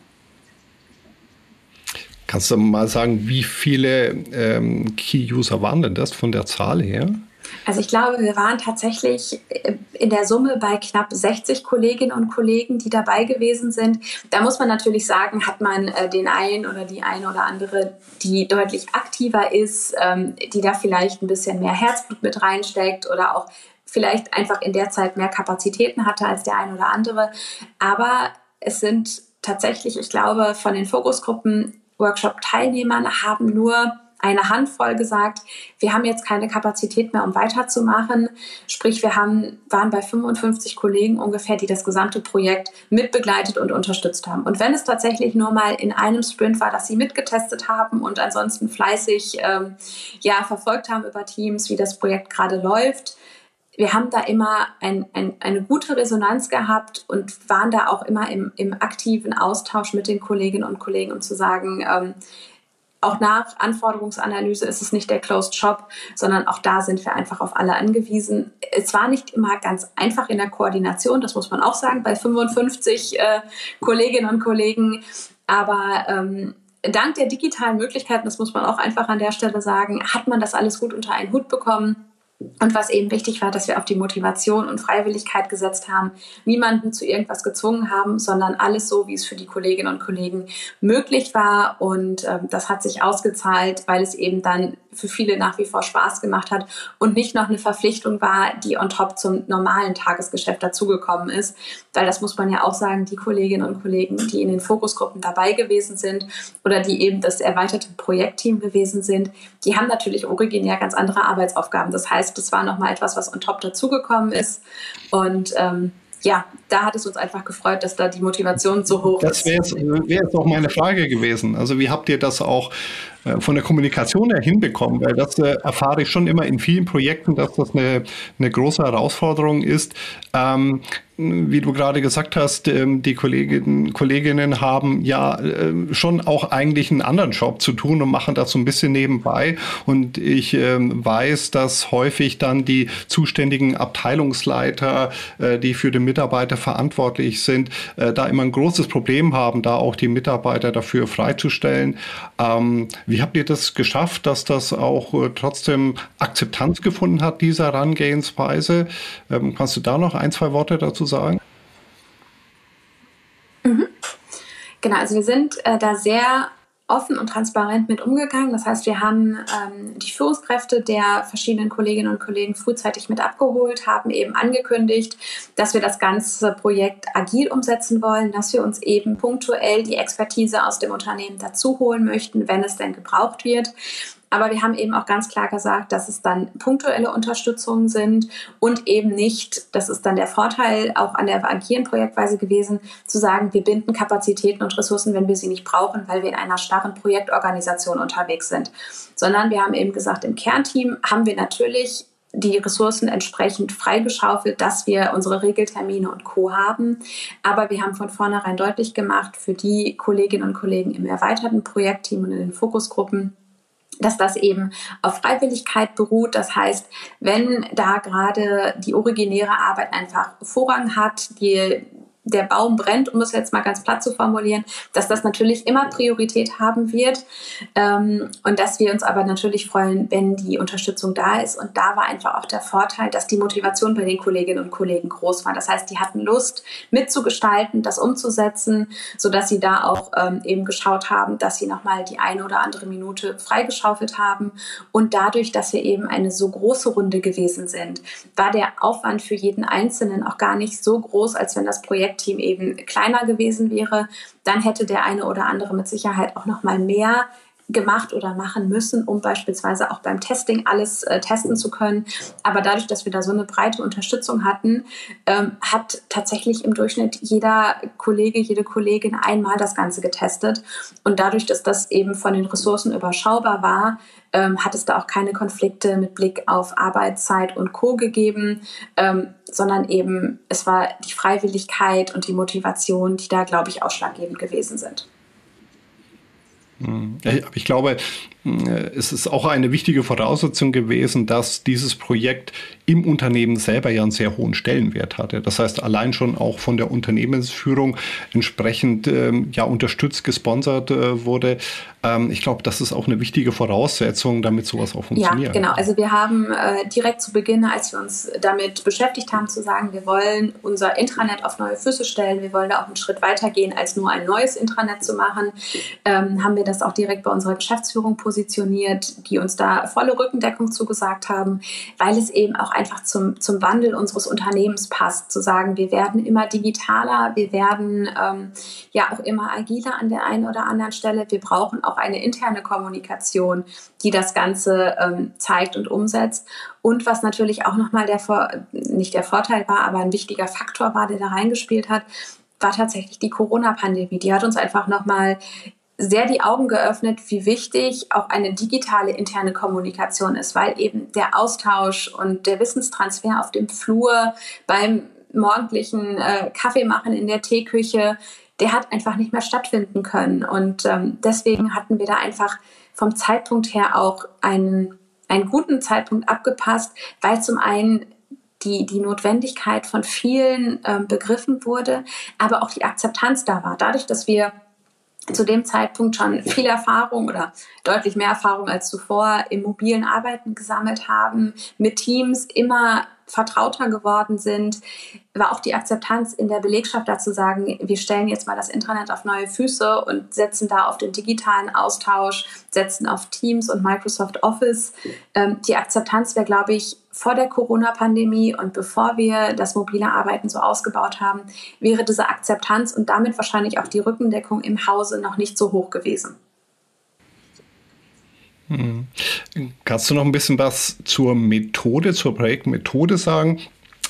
Kannst du mal sagen, wie viele ähm, Key-User waren denn das von der Zahl her? Also ich glaube, wir waren tatsächlich äh, in der Summe bei knapp 60 Kolleginnen und Kollegen, die dabei gewesen sind. Da muss man natürlich sagen, hat man äh, den einen oder die eine oder andere, die deutlich aktiver ist, ähm, die da vielleicht ein bisschen mehr Herzblut mit reinsteckt oder auch vielleicht einfach in der Zeit mehr Kapazitäten hatte als der eine oder andere. Aber es sind tatsächlich, ich glaube, von den Fokusgruppen Workshop-Teilnehmern haben nur eine Handvoll gesagt, wir haben jetzt keine Kapazität mehr, um weiterzumachen. Sprich, wir haben, waren bei 55 Kollegen ungefähr, die das gesamte Projekt mitbegleitet und unterstützt haben. Und wenn es tatsächlich nur mal in einem Sprint war, dass sie mitgetestet haben und ansonsten fleißig ähm, ja, verfolgt haben über Teams, wie das Projekt gerade läuft, wir haben da immer ein, ein, eine gute Resonanz gehabt und waren da auch immer im, im aktiven Austausch mit den Kolleginnen und Kollegen, um zu sagen, ähm, auch nach Anforderungsanalyse ist es nicht der Closed Shop, sondern auch da sind wir einfach auf alle angewiesen. Es war nicht immer ganz einfach in der Koordination, das muss man auch sagen, bei 55 äh, Kolleginnen und Kollegen. Aber ähm, dank der digitalen Möglichkeiten, das muss man auch einfach an der Stelle sagen, hat man das alles gut unter einen Hut bekommen. Und was eben wichtig war, dass wir auf die Motivation und Freiwilligkeit gesetzt haben, niemanden zu irgendwas gezwungen haben, sondern alles so, wie es für die Kolleginnen und Kollegen möglich war. Und ähm, das hat sich ausgezahlt, weil es eben dann für viele nach wie vor Spaß gemacht hat und nicht noch eine Verpflichtung war, die on top zum normalen Tagesgeschäft dazugekommen ist. Weil das muss man ja auch sagen, die Kolleginnen und Kollegen, die in den Fokusgruppen dabei gewesen sind oder die eben das erweiterte Projektteam gewesen sind, die haben natürlich originär ganz andere Arbeitsaufgaben. Das heißt, das war nochmal etwas, was on top dazugekommen ist. Und ähm, ja, da hat es uns einfach gefreut, dass da die Motivation so hoch das ist. Das wäre jetzt auch meine Frage gewesen. Also wie habt ihr das auch äh, von der Kommunikation her hinbekommen? Weil das äh, erfahre ich schon immer in vielen Projekten, dass das eine, eine große Herausforderung ist. Ähm, wie du gerade gesagt hast, ähm, die Kolleginnen, Kolleginnen haben ja äh, schon auch eigentlich einen anderen Job zu tun und machen das so ein bisschen nebenbei. Und ich ähm, weiß, dass häufig dann die zuständigen Abteilungsleiter, äh, die für den Mitarbeiter verantwortlich sind, äh, da immer ein großes Problem haben, da auch die Mitarbeiter dafür freizustellen. Ähm, wie habt ihr das geschafft, dass das auch trotzdem Akzeptanz gefunden hat, diese Herangehensweise? Kannst du da noch ein, zwei Worte dazu sagen? Mhm. Genau, also wir sind äh, da sehr offen und transparent mit umgegangen. Das heißt, wir haben ähm, die Führungskräfte der verschiedenen Kolleginnen und Kollegen frühzeitig mit abgeholt, haben eben angekündigt, dass wir das ganze Projekt agil umsetzen wollen, dass wir uns eben punktuell die Expertise aus dem Unternehmen dazu holen möchten, wenn es denn gebraucht wird. Aber wir haben eben auch ganz klar gesagt, dass es dann punktuelle Unterstützungen sind und eben nicht, das ist dann der Vorteil auch an der agilen Projektweise gewesen, zu sagen, wir binden Kapazitäten und Ressourcen, wenn wir sie nicht brauchen, weil wir in einer starren Projektorganisation unterwegs sind. Sondern wir haben eben gesagt, im Kernteam haben wir natürlich die Ressourcen entsprechend freigeschaufelt, dass wir unsere Regeltermine und Co. haben. Aber wir haben von vornherein deutlich gemacht, für die Kolleginnen und Kollegen im erweiterten Projektteam und in den Fokusgruppen, dass das eben auf Freiwilligkeit beruht. Das heißt, wenn da gerade die originäre Arbeit einfach Vorrang hat, die der Baum brennt, um es jetzt mal ganz platt zu formulieren, dass das natürlich immer Priorität haben wird ähm, und dass wir uns aber natürlich freuen, wenn die Unterstützung da ist. Und da war einfach auch der Vorteil, dass die Motivation bei den Kolleginnen und Kollegen groß war. Das heißt, die hatten Lust mitzugestalten, das umzusetzen, sodass sie da auch ähm, eben geschaut haben, dass sie nochmal die eine oder andere Minute freigeschaufelt haben. Und dadurch, dass wir eben eine so große Runde gewesen sind, war der Aufwand für jeden Einzelnen auch gar nicht so groß, als wenn das Projekt Projektteam eben kleiner gewesen wäre, dann hätte der eine oder andere mit Sicherheit auch noch mal mehr gemacht oder machen müssen, um beispielsweise auch beim Testing alles äh, testen zu können. Aber dadurch, dass wir da so eine breite Unterstützung hatten, ähm, hat tatsächlich im Durchschnitt jeder Kollege, jede Kollegin einmal das Ganze getestet. Und dadurch, dass das eben von den Ressourcen überschaubar war, ähm, hat es da auch keine Konflikte mit Blick auf Arbeitszeit und Co gegeben, ähm, sondern eben es war die Freiwilligkeit und die Motivation, die da, glaube ich, ausschlaggebend gewesen sind. Hm. Ich glaube, es ist auch eine wichtige Voraussetzung gewesen, dass dieses Projekt im Unternehmen selber ja einen sehr hohen Stellenwert hatte. Das heißt, allein schon auch von der Unternehmensführung entsprechend ähm, ja unterstützt, gesponsert äh, wurde. Ähm, ich glaube, das ist auch eine wichtige Voraussetzung, damit sowas auch funktioniert. Ja, genau. Also wir haben äh, direkt zu Beginn, als wir uns damit beschäftigt haben, zu sagen, wir wollen unser Intranet auf neue Füße stellen, wir wollen da auch einen Schritt weiter gehen, als nur ein neues Intranet zu machen, ähm, haben wir das auch direkt bei unserer Geschäftsführung positioniert positioniert, die uns da volle Rückendeckung zugesagt haben, weil es eben auch einfach zum, zum Wandel unseres Unternehmens passt, zu sagen, wir werden immer digitaler, wir werden ähm, ja auch immer agiler an der einen oder anderen Stelle. Wir brauchen auch eine interne Kommunikation, die das Ganze ähm, zeigt und umsetzt. Und was natürlich auch nochmal der, nicht der Vorteil war, aber ein wichtiger Faktor war, der da reingespielt hat, war tatsächlich die Corona-Pandemie. Die hat uns einfach nochmal sehr die Augen geöffnet, wie wichtig auch eine digitale interne Kommunikation ist, weil eben der Austausch und der Wissenstransfer auf dem Flur beim morgendlichen äh, Kaffeemachen in der Teeküche, der hat einfach nicht mehr stattfinden können. Und ähm, deswegen hatten wir da einfach vom Zeitpunkt her auch einen, einen guten Zeitpunkt abgepasst, weil zum einen die, die Notwendigkeit von vielen ähm, begriffen wurde, aber auch die Akzeptanz da war. Dadurch, dass wir zu dem Zeitpunkt schon viel Erfahrung oder deutlich mehr Erfahrung als zuvor im mobilen Arbeiten gesammelt haben, mit Teams immer vertrauter geworden sind, war auch die Akzeptanz in der Belegschaft dazu sagen, wir stellen jetzt mal das Internet auf neue Füße und setzen da auf den digitalen Austausch, setzen auf Teams und Microsoft Office. Ähm, die Akzeptanz wäre, glaube ich, vor der Corona-Pandemie und bevor wir das mobile Arbeiten so ausgebaut haben, wäre diese Akzeptanz und damit wahrscheinlich auch die Rückendeckung im Hause noch nicht so hoch gewesen. Hm. Kannst du noch ein bisschen was zur Methode, zur Projektmethode sagen?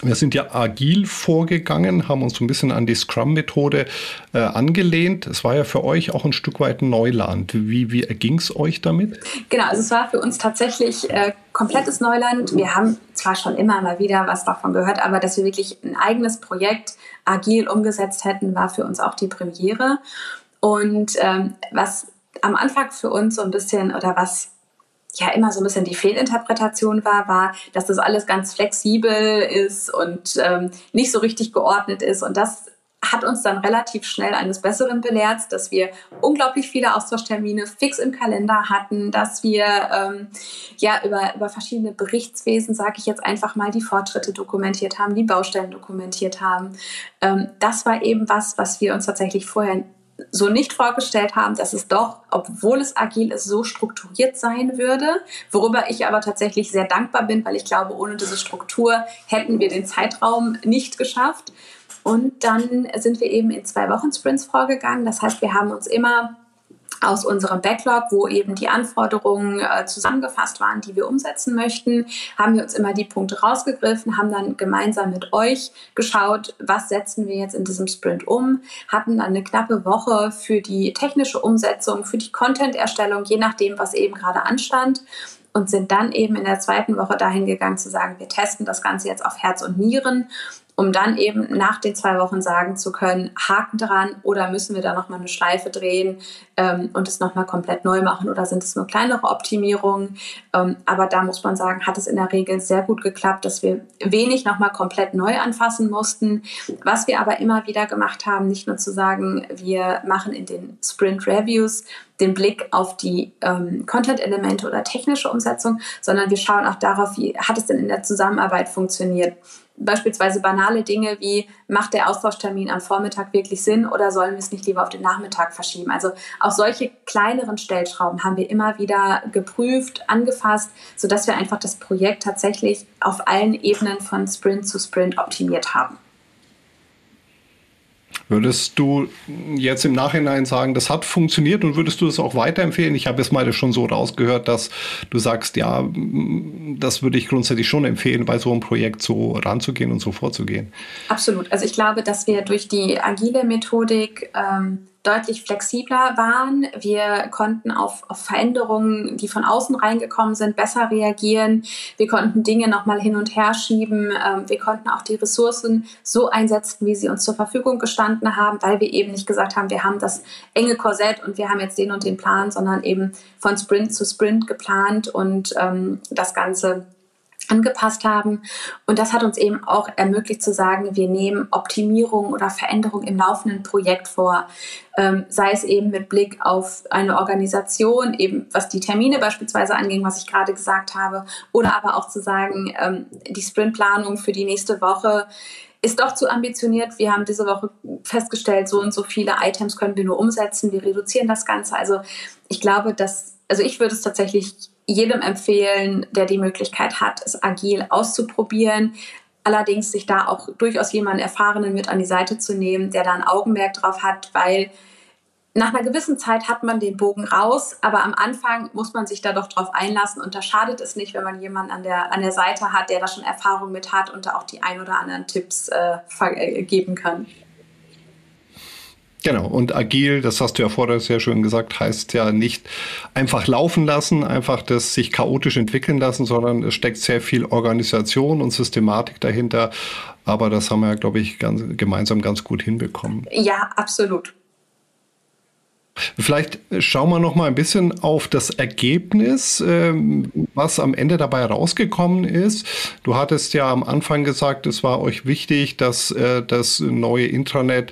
Wir sind ja agil vorgegangen, haben uns so ein bisschen an die Scrum-Methode äh, angelehnt. Es war ja für euch auch ein Stück weit Neuland. Wie, wie erging es euch damit? Genau, also es war für uns tatsächlich äh, komplettes Neuland. Wir haben zwar schon immer mal wieder was davon gehört, aber dass wir wirklich ein eigenes Projekt agil umgesetzt hätten, war für uns auch die Premiere. Und ähm, was am Anfang für uns so ein bisschen oder was ja immer so ein bisschen die Fehlinterpretation war, war, dass das alles ganz flexibel ist und ähm, nicht so richtig geordnet ist. Und das hat uns dann relativ schnell eines Besseren belehrt, dass wir unglaublich viele Austauschtermine fix im Kalender hatten, dass wir ähm, ja über, über verschiedene Berichtswesen, sage ich jetzt einfach mal, die Fortschritte dokumentiert haben, die Baustellen dokumentiert haben. Ähm, das war eben was, was wir uns tatsächlich vorher so nicht vorgestellt haben, dass es doch, obwohl es agil ist, so strukturiert sein würde, worüber ich aber tatsächlich sehr dankbar bin, weil ich glaube, ohne diese Struktur hätten wir den Zeitraum nicht geschafft. Und dann sind wir eben in zwei Wochen Sprints vorgegangen. Das heißt, wir haben uns immer aus unserem Backlog, wo eben die Anforderungen äh, zusammengefasst waren, die wir umsetzen möchten, haben wir uns immer die Punkte rausgegriffen, haben dann gemeinsam mit euch geschaut, was setzen wir jetzt in diesem Sprint um, hatten dann eine knappe Woche für die technische Umsetzung, für die Content-Erstellung, je nachdem, was eben gerade anstand und sind dann eben in der zweiten Woche dahin gegangen zu sagen, wir testen das Ganze jetzt auf Herz und Nieren um dann eben nach den zwei Wochen sagen zu können, Haken dran oder müssen wir da nochmal eine Schleife drehen ähm, und es nochmal komplett neu machen oder sind es nur kleinere Optimierungen. Ähm, aber da muss man sagen, hat es in der Regel sehr gut geklappt, dass wir wenig nochmal komplett neu anfassen mussten. Was wir aber immer wieder gemacht haben, nicht nur zu sagen, wir machen in den Sprint Reviews den Blick auf die ähm, Content-Elemente oder technische Umsetzung, sondern wir schauen auch darauf, wie hat es denn in der Zusammenarbeit funktioniert beispielsweise banale Dinge wie, macht der Austauschtermin am Vormittag wirklich Sinn oder sollen wir es nicht lieber auf den Nachmittag verschieben? Also auch solche kleineren Stellschrauben haben wir immer wieder geprüft, angefasst, sodass wir einfach das Projekt tatsächlich auf allen Ebenen von Sprint zu Sprint optimiert haben. Würdest du jetzt im Nachhinein sagen, das hat funktioniert und würdest du das auch weiterempfehlen? Ich habe es mal schon so rausgehört, dass du sagst, ja, das würde ich grundsätzlich schon empfehlen, bei so einem Projekt so ranzugehen und so vorzugehen. Absolut. Also ich glaube, dass wir durch die agile Methodik ähm, deutlich flexibler waren. Wir konnten auf, auf, Veränderungen, die von außen reingekommen sind, besser reagieren. Wir konnten Dinge nochmal hin und her schieben. Ähm, wir konnten auch die Ressourcen so einsetzen, wie sie uns zur Verfügung gestanden haben, weil wir eben nicht gesagt haben, wir haben das enge Korsett und wir haben jetzt den und den Plan, sondern eben von Sprint zu Sprint geplant und ähm, das Ganze angepasst haben. Und das hat uns eben auch ermöglicht zu sagen, wir nehmen Optimierung oder Veränderung im laufenden Projekt vor. Ähm, sei es eben mit Blick auf eine Organisation, eben was die Termine beispielsweise anging, was ich gerade gesagt habe, oder aber auch zu sagen, ähm, die Sprintplanung für die nächste Woche ist doch zu ambitioniert. Wir haben diese Woche festgestellt, so und so viele Items können wir nur umsetzen. Wir reduzieren das Ganze. Also ich glaube, dass, also ich würde es tatsächlich jedem empfehlen, der die Möglichkeit hat, es agil auszuprobieren. Allerdings sich da auch durchaus jemanden Erfahrenen mit an die Seite zu nehmen, der da ein Augenmerk drauf hat, weil nach einer gewissen Zeit hat man den Bogen raus, aber am Anfang muss man sich da doch drauf einlassen und da schadet es nicht, wenn man jemanden an der, an der Seite hat, der da schon Erfahrung mit hat und da auch die ein oder anderen Tipps äh, äh geben kann. Genau, und agil, das hast du ja vorher sehr schön gesagt, heißt ja nicht einfach laufen lassen, einfach das sich chaotisch entwickeln lassen, sondern es steckt sehr viel Organisation und Systematik dahinter. Aber das haben wir, glaube ich, ganz, gemeinsam ganz gut hinbekommen. Ja, absolut. Vielleicht schauen wir noch mal ein bisschen auf das Ergebnis, ähm, was am Ende dabei rausgekommen ist. Du hattest ja am Anfang gesagt, es war euch wichtig, dass äh, das neue Intranet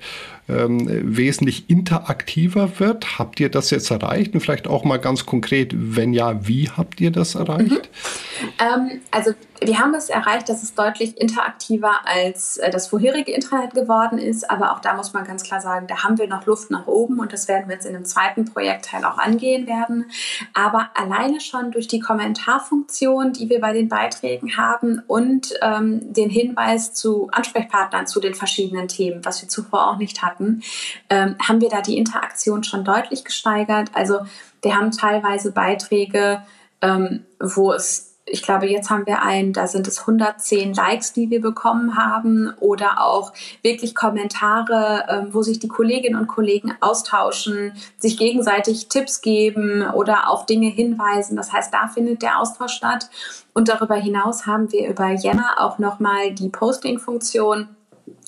ähm, wesentlich interaktiver wird. Habt ihr das jetzt erreicht? Und vielleicht auch mal ganz konkret, wenn ja, wie habt ihr das erreicht? Mhm. Ähm, also wir haben es erreicht, dass es deutlich interaktiver als äh, das vorherige Internet geworden ist. Aber auch da muss man ganz klar sagen, da haben wir noch Luft nach oben und das werden wir jetzt in dem zweiten Projektteil auch angehen werden. Aber alleine schon durch die Kommentarfunktion, die wir bei den Beiträgen haben und ähm, den Hinweis zu Ansprechpartnern zu den verschiedenen Themen, was wir zuvor auch nicht hatten, ähm, haben wir da die Interaktion schon deutlich gesteigert. Also wir haben teilweise Beiträge, ähm, wo es ich glaube, jetzt haben wir einen, da sind es 110 Likes, die wir bekommen haben oder auch wirklich Kommentare, ähm, wo sich die Kolleginnen und Kollegen austauschen, sich gegenseitig Tipps geben oder auf Dinge hinweisen. Das heißt, da findet der Austausch statt. Und darüber hinaus haben wir über Jena auch nochmal die Posting-Funktion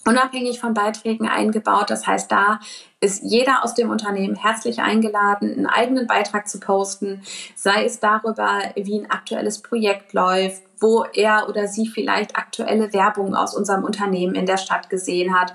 unabhängig von Beiträgen eingebaut. Das heißt, da ist jeder aus dem Unternehmen herzlich eingeladen, einen eigenen Beitrag zu posten, sei es darüber, wie ein aktuelles Projekt läuft, wo er oder sie vielleicht aktuelle Werbung aus unserem Unternehmen in der Stadt gesehen hat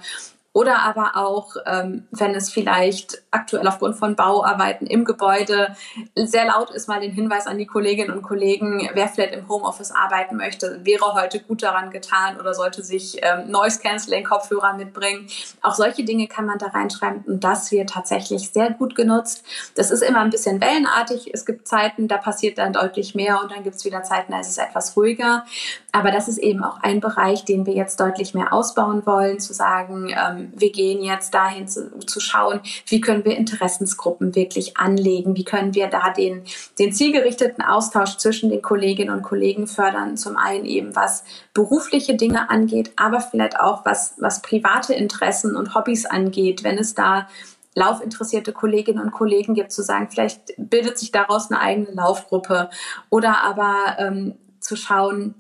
oder aber auch, ähm, wenn es vielleicht aktuell aufgrund von Bauarbeiten im Gebäude sehr laut ist, mal den Hinweis an die Kolleginnen und Kollegen, wer vielleicht im Homeoffice arbeiten möchte, wäre heute gut daran getan oder sollte sich ähm, Noise Cancelling Kopfhörer mitbringen. Auch solche Dinge kann man da reinschreiben und das wird tatsächlich sehr gut genutzt. Das ist immer ein bisschen wellenartig. Es gibt Zeiten, da passiert dann deutlich mehr und dann gibt es wieder Zeiten, da ist es etwas ruhiger. Aber das ist eben auch ein Bereich, den wir jetzt deutlich mehr ausbauen wollen, zu sagen, ähm, wir gehen jetzt dahin zu, zu, schauen, wie können wir Interessensgruppen wirklich anlegen, wie können wir da den, den zielgerichteten Austausch zwischen den Kolleginnen und Kollegen fördern. Zum einen eben was berufliche Dinge angeht, aber vielleicht auch was, was private Interessen und Hobbys angeht, wenn es da laufinteressierte Kolleginnen und Kollegen gibt, zu sagen, vielleicht bildet sich daraus eine eigene Laufgruppe. Oder aber ähm, zu schauen,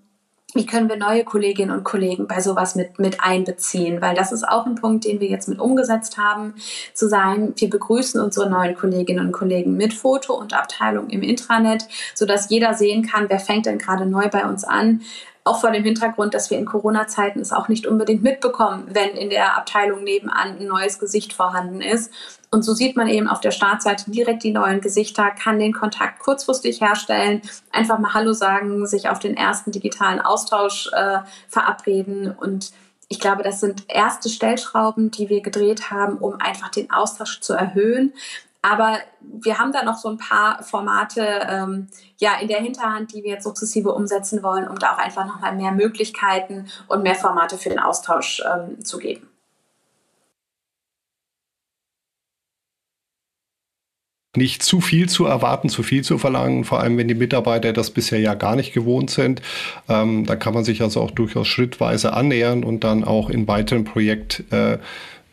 wie können wir neue Kolleginnen und Kollegen bei sowas mit, mit einbeziehen? Weil das ist auch ein Punkt, den wir jetzt mit umgesetzt haben, zu sagen, wir begrüßen unsere neuen Kolleginnen und Kollegen mit Foto und Abteilung im Intranet, sodass jeder sehen kann, wer fängt denn gerade neu bei uns an, auch vor dem Hintergrund, dass wir in Corona-Zeiten es auch nicht unbedingt mitbekommen, wenn in der Abteilung nebenan ein neues Gesicht vorhanden ist. Und so sieht man eben auf der Startseite direkt die neuen Gesichter, kann den Kontakt kurzfristig herstellen, einfach mal Hallo sagen, sich auf den ersten digitalen Austausch äh, verabreden und ich glaube, das sind erste Stellschrauben, die wir gedreht haben, um einfach den Austausch zu erhöhen. Aber wir haben da noch so ein paar Formate ähm, ja, in der Hinterhand, die wir jetzt sukzessive umsetzen wollen, um da auch einfach nochmal mehr Möglichkeiten und mehr Formate für den Austausch ähm, zu geben. nicht zu viel zu erwarten, zu viel zu verlangen, vor allem wenn die Mitarbeiter das bisher ja gar nicht gewohnt sind. Ähm, da kann man sich also auch durchaus schrittweise annähern und dann auch in weiteren Projektphasen äh,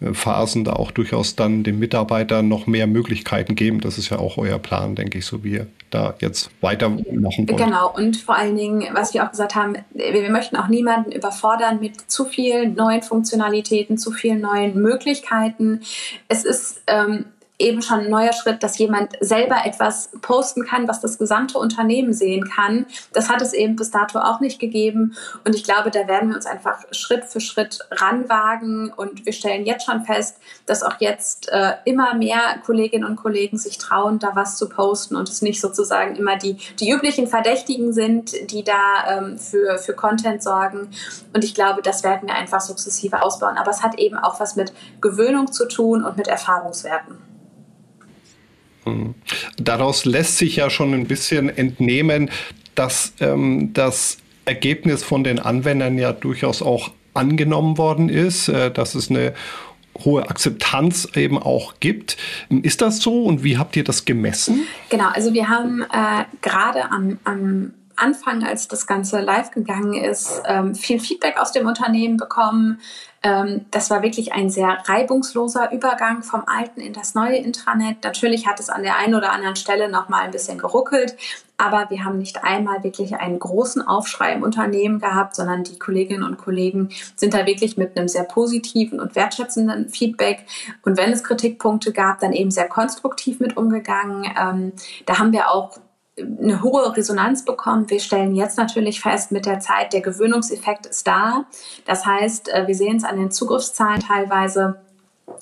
da auch durchaus dann den Mitarbeitern noch mehr Möglichkeiten geben. Das ist ja auch euer Plan, denke ich, so wie ihr da jetzt weitermachen wollt. Genau, und vor allen Dingen, was wir auch gesagt haben, wir möchten auch niemanden überfordern mit zu vielen neuen Funktionalitäten, zu vielen neuen Möglichkeiten. Es ist ähm, eben schon ein neuer Schritt, dass jemand selber etwas posten kann, was das gesamte Unternehmen sehen kann. Das hat es eben bis dato auch nicht gegeben. Und ich glaube, da werden wir uns einfach Schritt für Schritt ranwagen. Und wir stellen jetzt schon fest, dass auch jetzt äh, immer mehr Kolleginnen und Kollegen sich trauen, da was zu posten und es nicht sozusagen immer die, die üblichen Verdächtigen sind, die da ähm, für, für Content sorgen. Und ich glaube, das werden wir einfach sukzessive ausbauen. Aber es hat eben auch was mit Gewöhnung zu tun und mit Erfahrungswerten. Mhm. Daraus lässt sich ja schon ein bisschen entnehmen, dass ähm, das Ergebnis von den Anwendern ja durchaus auch angenommen worden ist, äh, dass es eine hohe Akzeptanz eben auch gibt. Ist das so und wie habt ihr das gemessen? Genau, also wir haben äh, gerade am, am Anfang, als das Ganze live gegangen ist, ähm, viel Feedback aus dem Unternehmen bekommen. Ähm, das war wirklich ein sehr reibungsloser Übergang vom alten in das neue Intranet. Natürlich hat es an der einen oder anderen Stelle noch mal ein bisschen geruckelt, aber wir haben nicht einmal wirklich einen großen Aufschrei im Unternehmen gehabt, sondern die Kolleginnen und Kollegen sind da wirklich mit einem sehr positiven und wertschätzenden Feedback und wenn es Kritikpunkte gab, dann eben sehr konstruktiv mit umgegangen. Ähm, da haben wir auch eine hohe Resonanz bekommen. Wir stellen jetzt natürlich fest, mit der Zeit, der Gewöhnungseffekt ist da. Das heißt, äh, wir sehen es an den Zugriffszahlen teilweise,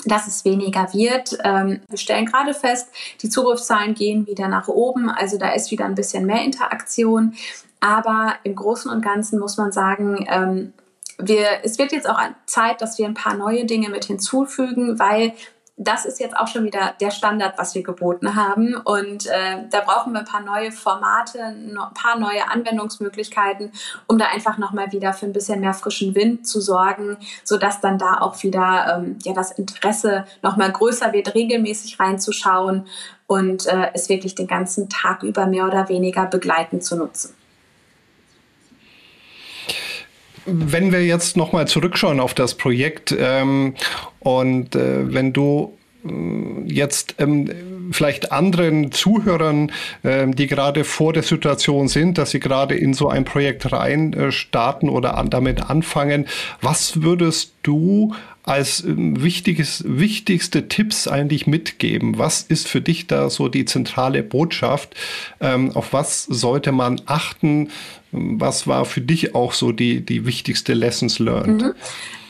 dass es weniger wird. Ähm, wir stellen gerade fest, die Zugriffszahlen gehen wieder nach oben, also da ist wieder ein bisschen mehr Interaktion. Aber im Großen und Ganzen muss man sagen, ähm, wir, es wird jetzt auch Zeit, dass wir ein paar neue Dinge mit hinzufügen, weil das ist jetzt auch schon wieder der Standard, was wir geboten haben. Und äh, da brauchen wir ein paar neue Formate, ein paar neue Anwendungsmöglichkeiten, um da einfach nochmal wieder für ein bisschen mehr frischen Wind zu sorgen, sodass dann da auch wieder ähm, ja, das Interesse nochmal größer wird, regelmäßig reinzuschauen und äh, es wirklich den ganzen Tag über mehr oder weniger begleitend zu nutzen. Wenn wir jetzt nochmal zurückschauen auf das Projekt ähm, und äh, wenn du äh, jetzt ähm, vielleicht anderen Zuhörern, ähm, die gerade vor der Situation sind, dass sie gerade in so ein Projekt rein äh, starten oder an, damit anfangen, was würdest du als ähm, wichtiges, wichtigste Tipps eigentlich mitgeben? Was ist für dich da so die zentrale Botschaft? Ähm, auf was sollte man achten? Was war für dich auch so die, die wichtigste Lessons learned? Mhm.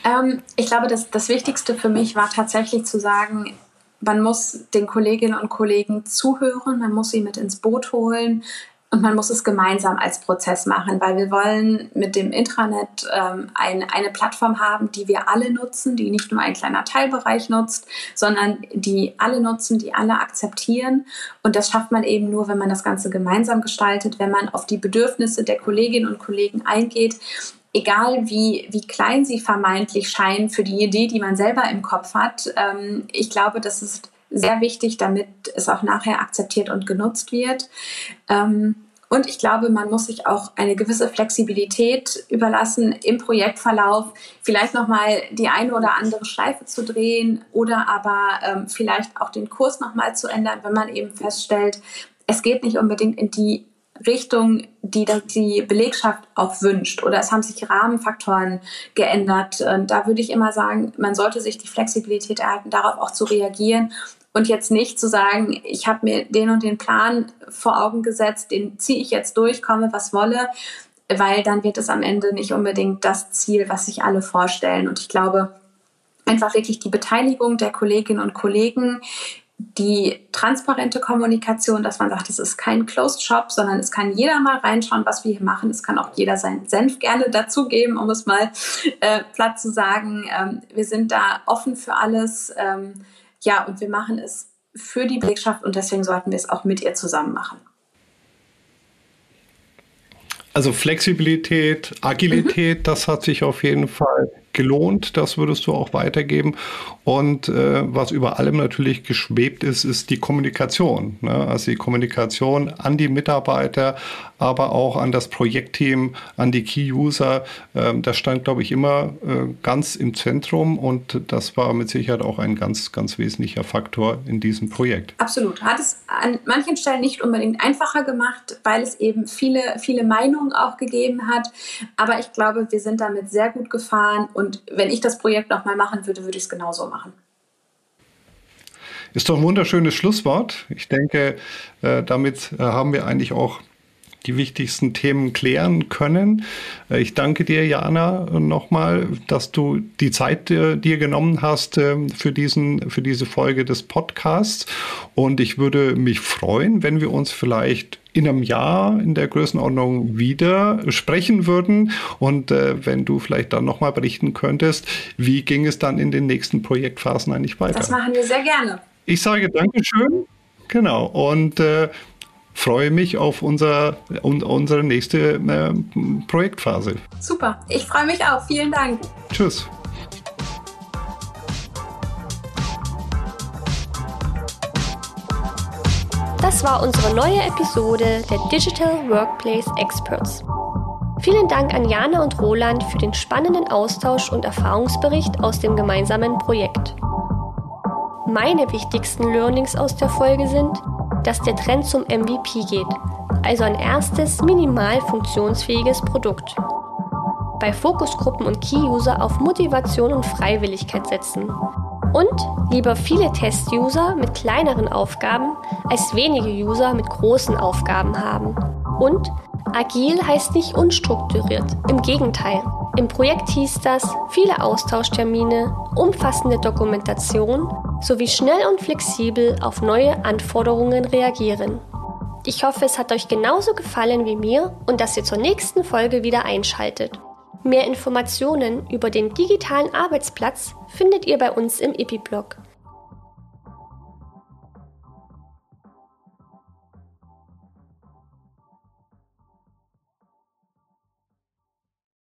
Ähm, ich glaube, das, das Wichtigste für mich war tatsächlich zu sagen, man muss den Kolleginnen und Kollegen zuhören, man muss sie mit ins Boot holen, und man muss es gemeinsam als Prozess machen, weil wir wollen mit dem Intranet ähm, ein, eine Plattform haben, die wir alle nutzen, die nicht nur ein kleiner Teilbereich nutzt, sondern die alle nutzen, die alle akzeptieren. Und das schafft man eben nur, wenn man das Ganze gemeinsam gestaltet, wenn man auf die Bedürfnisse der Kolleginnen und Kollegen eingeht egal wie, wie klein sie vermeintlich scheinen für die Idee, die man selber im Kopf hat. Ähm, ich glaube, das ist sehr wichtig, damit es auch nachher akzeptiert und genutzt wird. Ähm, und ich glaube, man muss sich auch eine gewisse Flexibilität überlassen, im Projektverlauf vielleicht nochmal die eine oder andere Schleife zu drehen oder aber ähm, vielleicht auch den Kurs nochmal zu ändern, wenn man eben feststellt, es geht nicht unbedingt in die Richtung, die die Belegschaft auch wünscht. Oder es haben sich Rahmenfaktoren geändert. Und da würde ich immer sagen, man sollte sich die Flexibilität erhalten, darauf auch zu reagieren und jetzt nicht zu sagen, ich habe mir den und den Plan vor Augen gesetzt, den ziehe ich jetzt durch, komme was wolle, weil dann wird es am Ende nicht unbedingt das Ziel, was sich alle vorstellen. Und ich glaube, einfach wirklich die Beteiligung der Kolleginnen und Kollegen, die transparente Kommunikation, dass man sagt, es ist kein Closed Shop, sondern es kann jeder mal reinschauen, was wir hier machen. Es kann auch jeder seinen Senf gerne dazugeben, um es mal äh, platt zu sagen. Ähm, wir sind da offen für alles. Ähm, ja, und wir machen es für die Belegschaft und deswegen sollten wir es auch mit ihr zusammen machen. Also Flexibilität, Agilität, mhm. das hat sich auf jeden Fall gelohnt. Das würdest du auch weitergeben. Und äh, was über allem natürlich geschwebt ist, ist die Kommunikation. Ne? Also die Kommunikation an die Mitarbeiter, aber auch an das Projektteam, an die Key-User. Ähm, das stand, glaube ich, immer äh, ganz im Zentrum und das war mit Sicherheit auch ein ganz, ganz wesentlicher Faktor in diesem Projekt. Absolut. Hat es an manchen Stellen nicht unbedingt einfacher gemacht, weil es eben viele, viele Meinungen auch gegeben hat. Aber ich glaube, wir sind damit sehr gut gefahren und wenn ich das Projekt nochmal machen würde, würde ich es genauso machen. Ist doch ein wunderschönes Schlusswort. Ich denke, äh, damit äh, haben wir eigentlich auch die wichtigsten Themen klären können. Äh, ich danke dir, Jana, nochmal, dass du die Zeit dir genommen hast für, diesen, für diese Folge des Podcasts. Und ich würde mich freuen, wenn wir uns vielleicht in einem Jahr in der Größenordnung wieder sprechen würden und äh, wenn du vielleicht dann nochmal berichten könntest, wie ging es dann in den nächsten Projektphasen eigentlich weiter? Das machen wir sehr gerne. Ich sage Dankeschön. Genau. Und äh, freue mich auf unser, un, unsere nächste äh, Projektphase. Super. Ich freue mich auch. Vielen Dank. Tschüss. Das war unsere neue Episode der Digital Workplace Experts. Vielen Dank an Jana und Roland für den spannenden Austausch und Erfahrungsbericht aus dem gemeinsamen Projekt. Meine wichtigsten Learnings aus der Folge sind, dass der Trend zum MVP geht, also ein erstes minimal funktionsfähiges Produkt. Bei Fokusgruppen und Key-User auf Motivation und Freiwilligkeit setzen. Und lieber viele Test-User mit kleineren Aufgaben als wenige User mit großen Aufgaben haben. Und agil heißt nicht unstrukturiert, im Gegenteil. Im Projekt hieß das viele Austauschtermine, umfassende Dokumentation sowie schnell und flexibel auf neue Anforderungen reagieren. Ich hoffe, es hat euch genauso gefallen wie mir und dass ihr zur nächsten Folge wieder einschaltet. Mehr Informationen über den digitalen Arbeitsplatz findet ihr bei uns im EPI-Blog.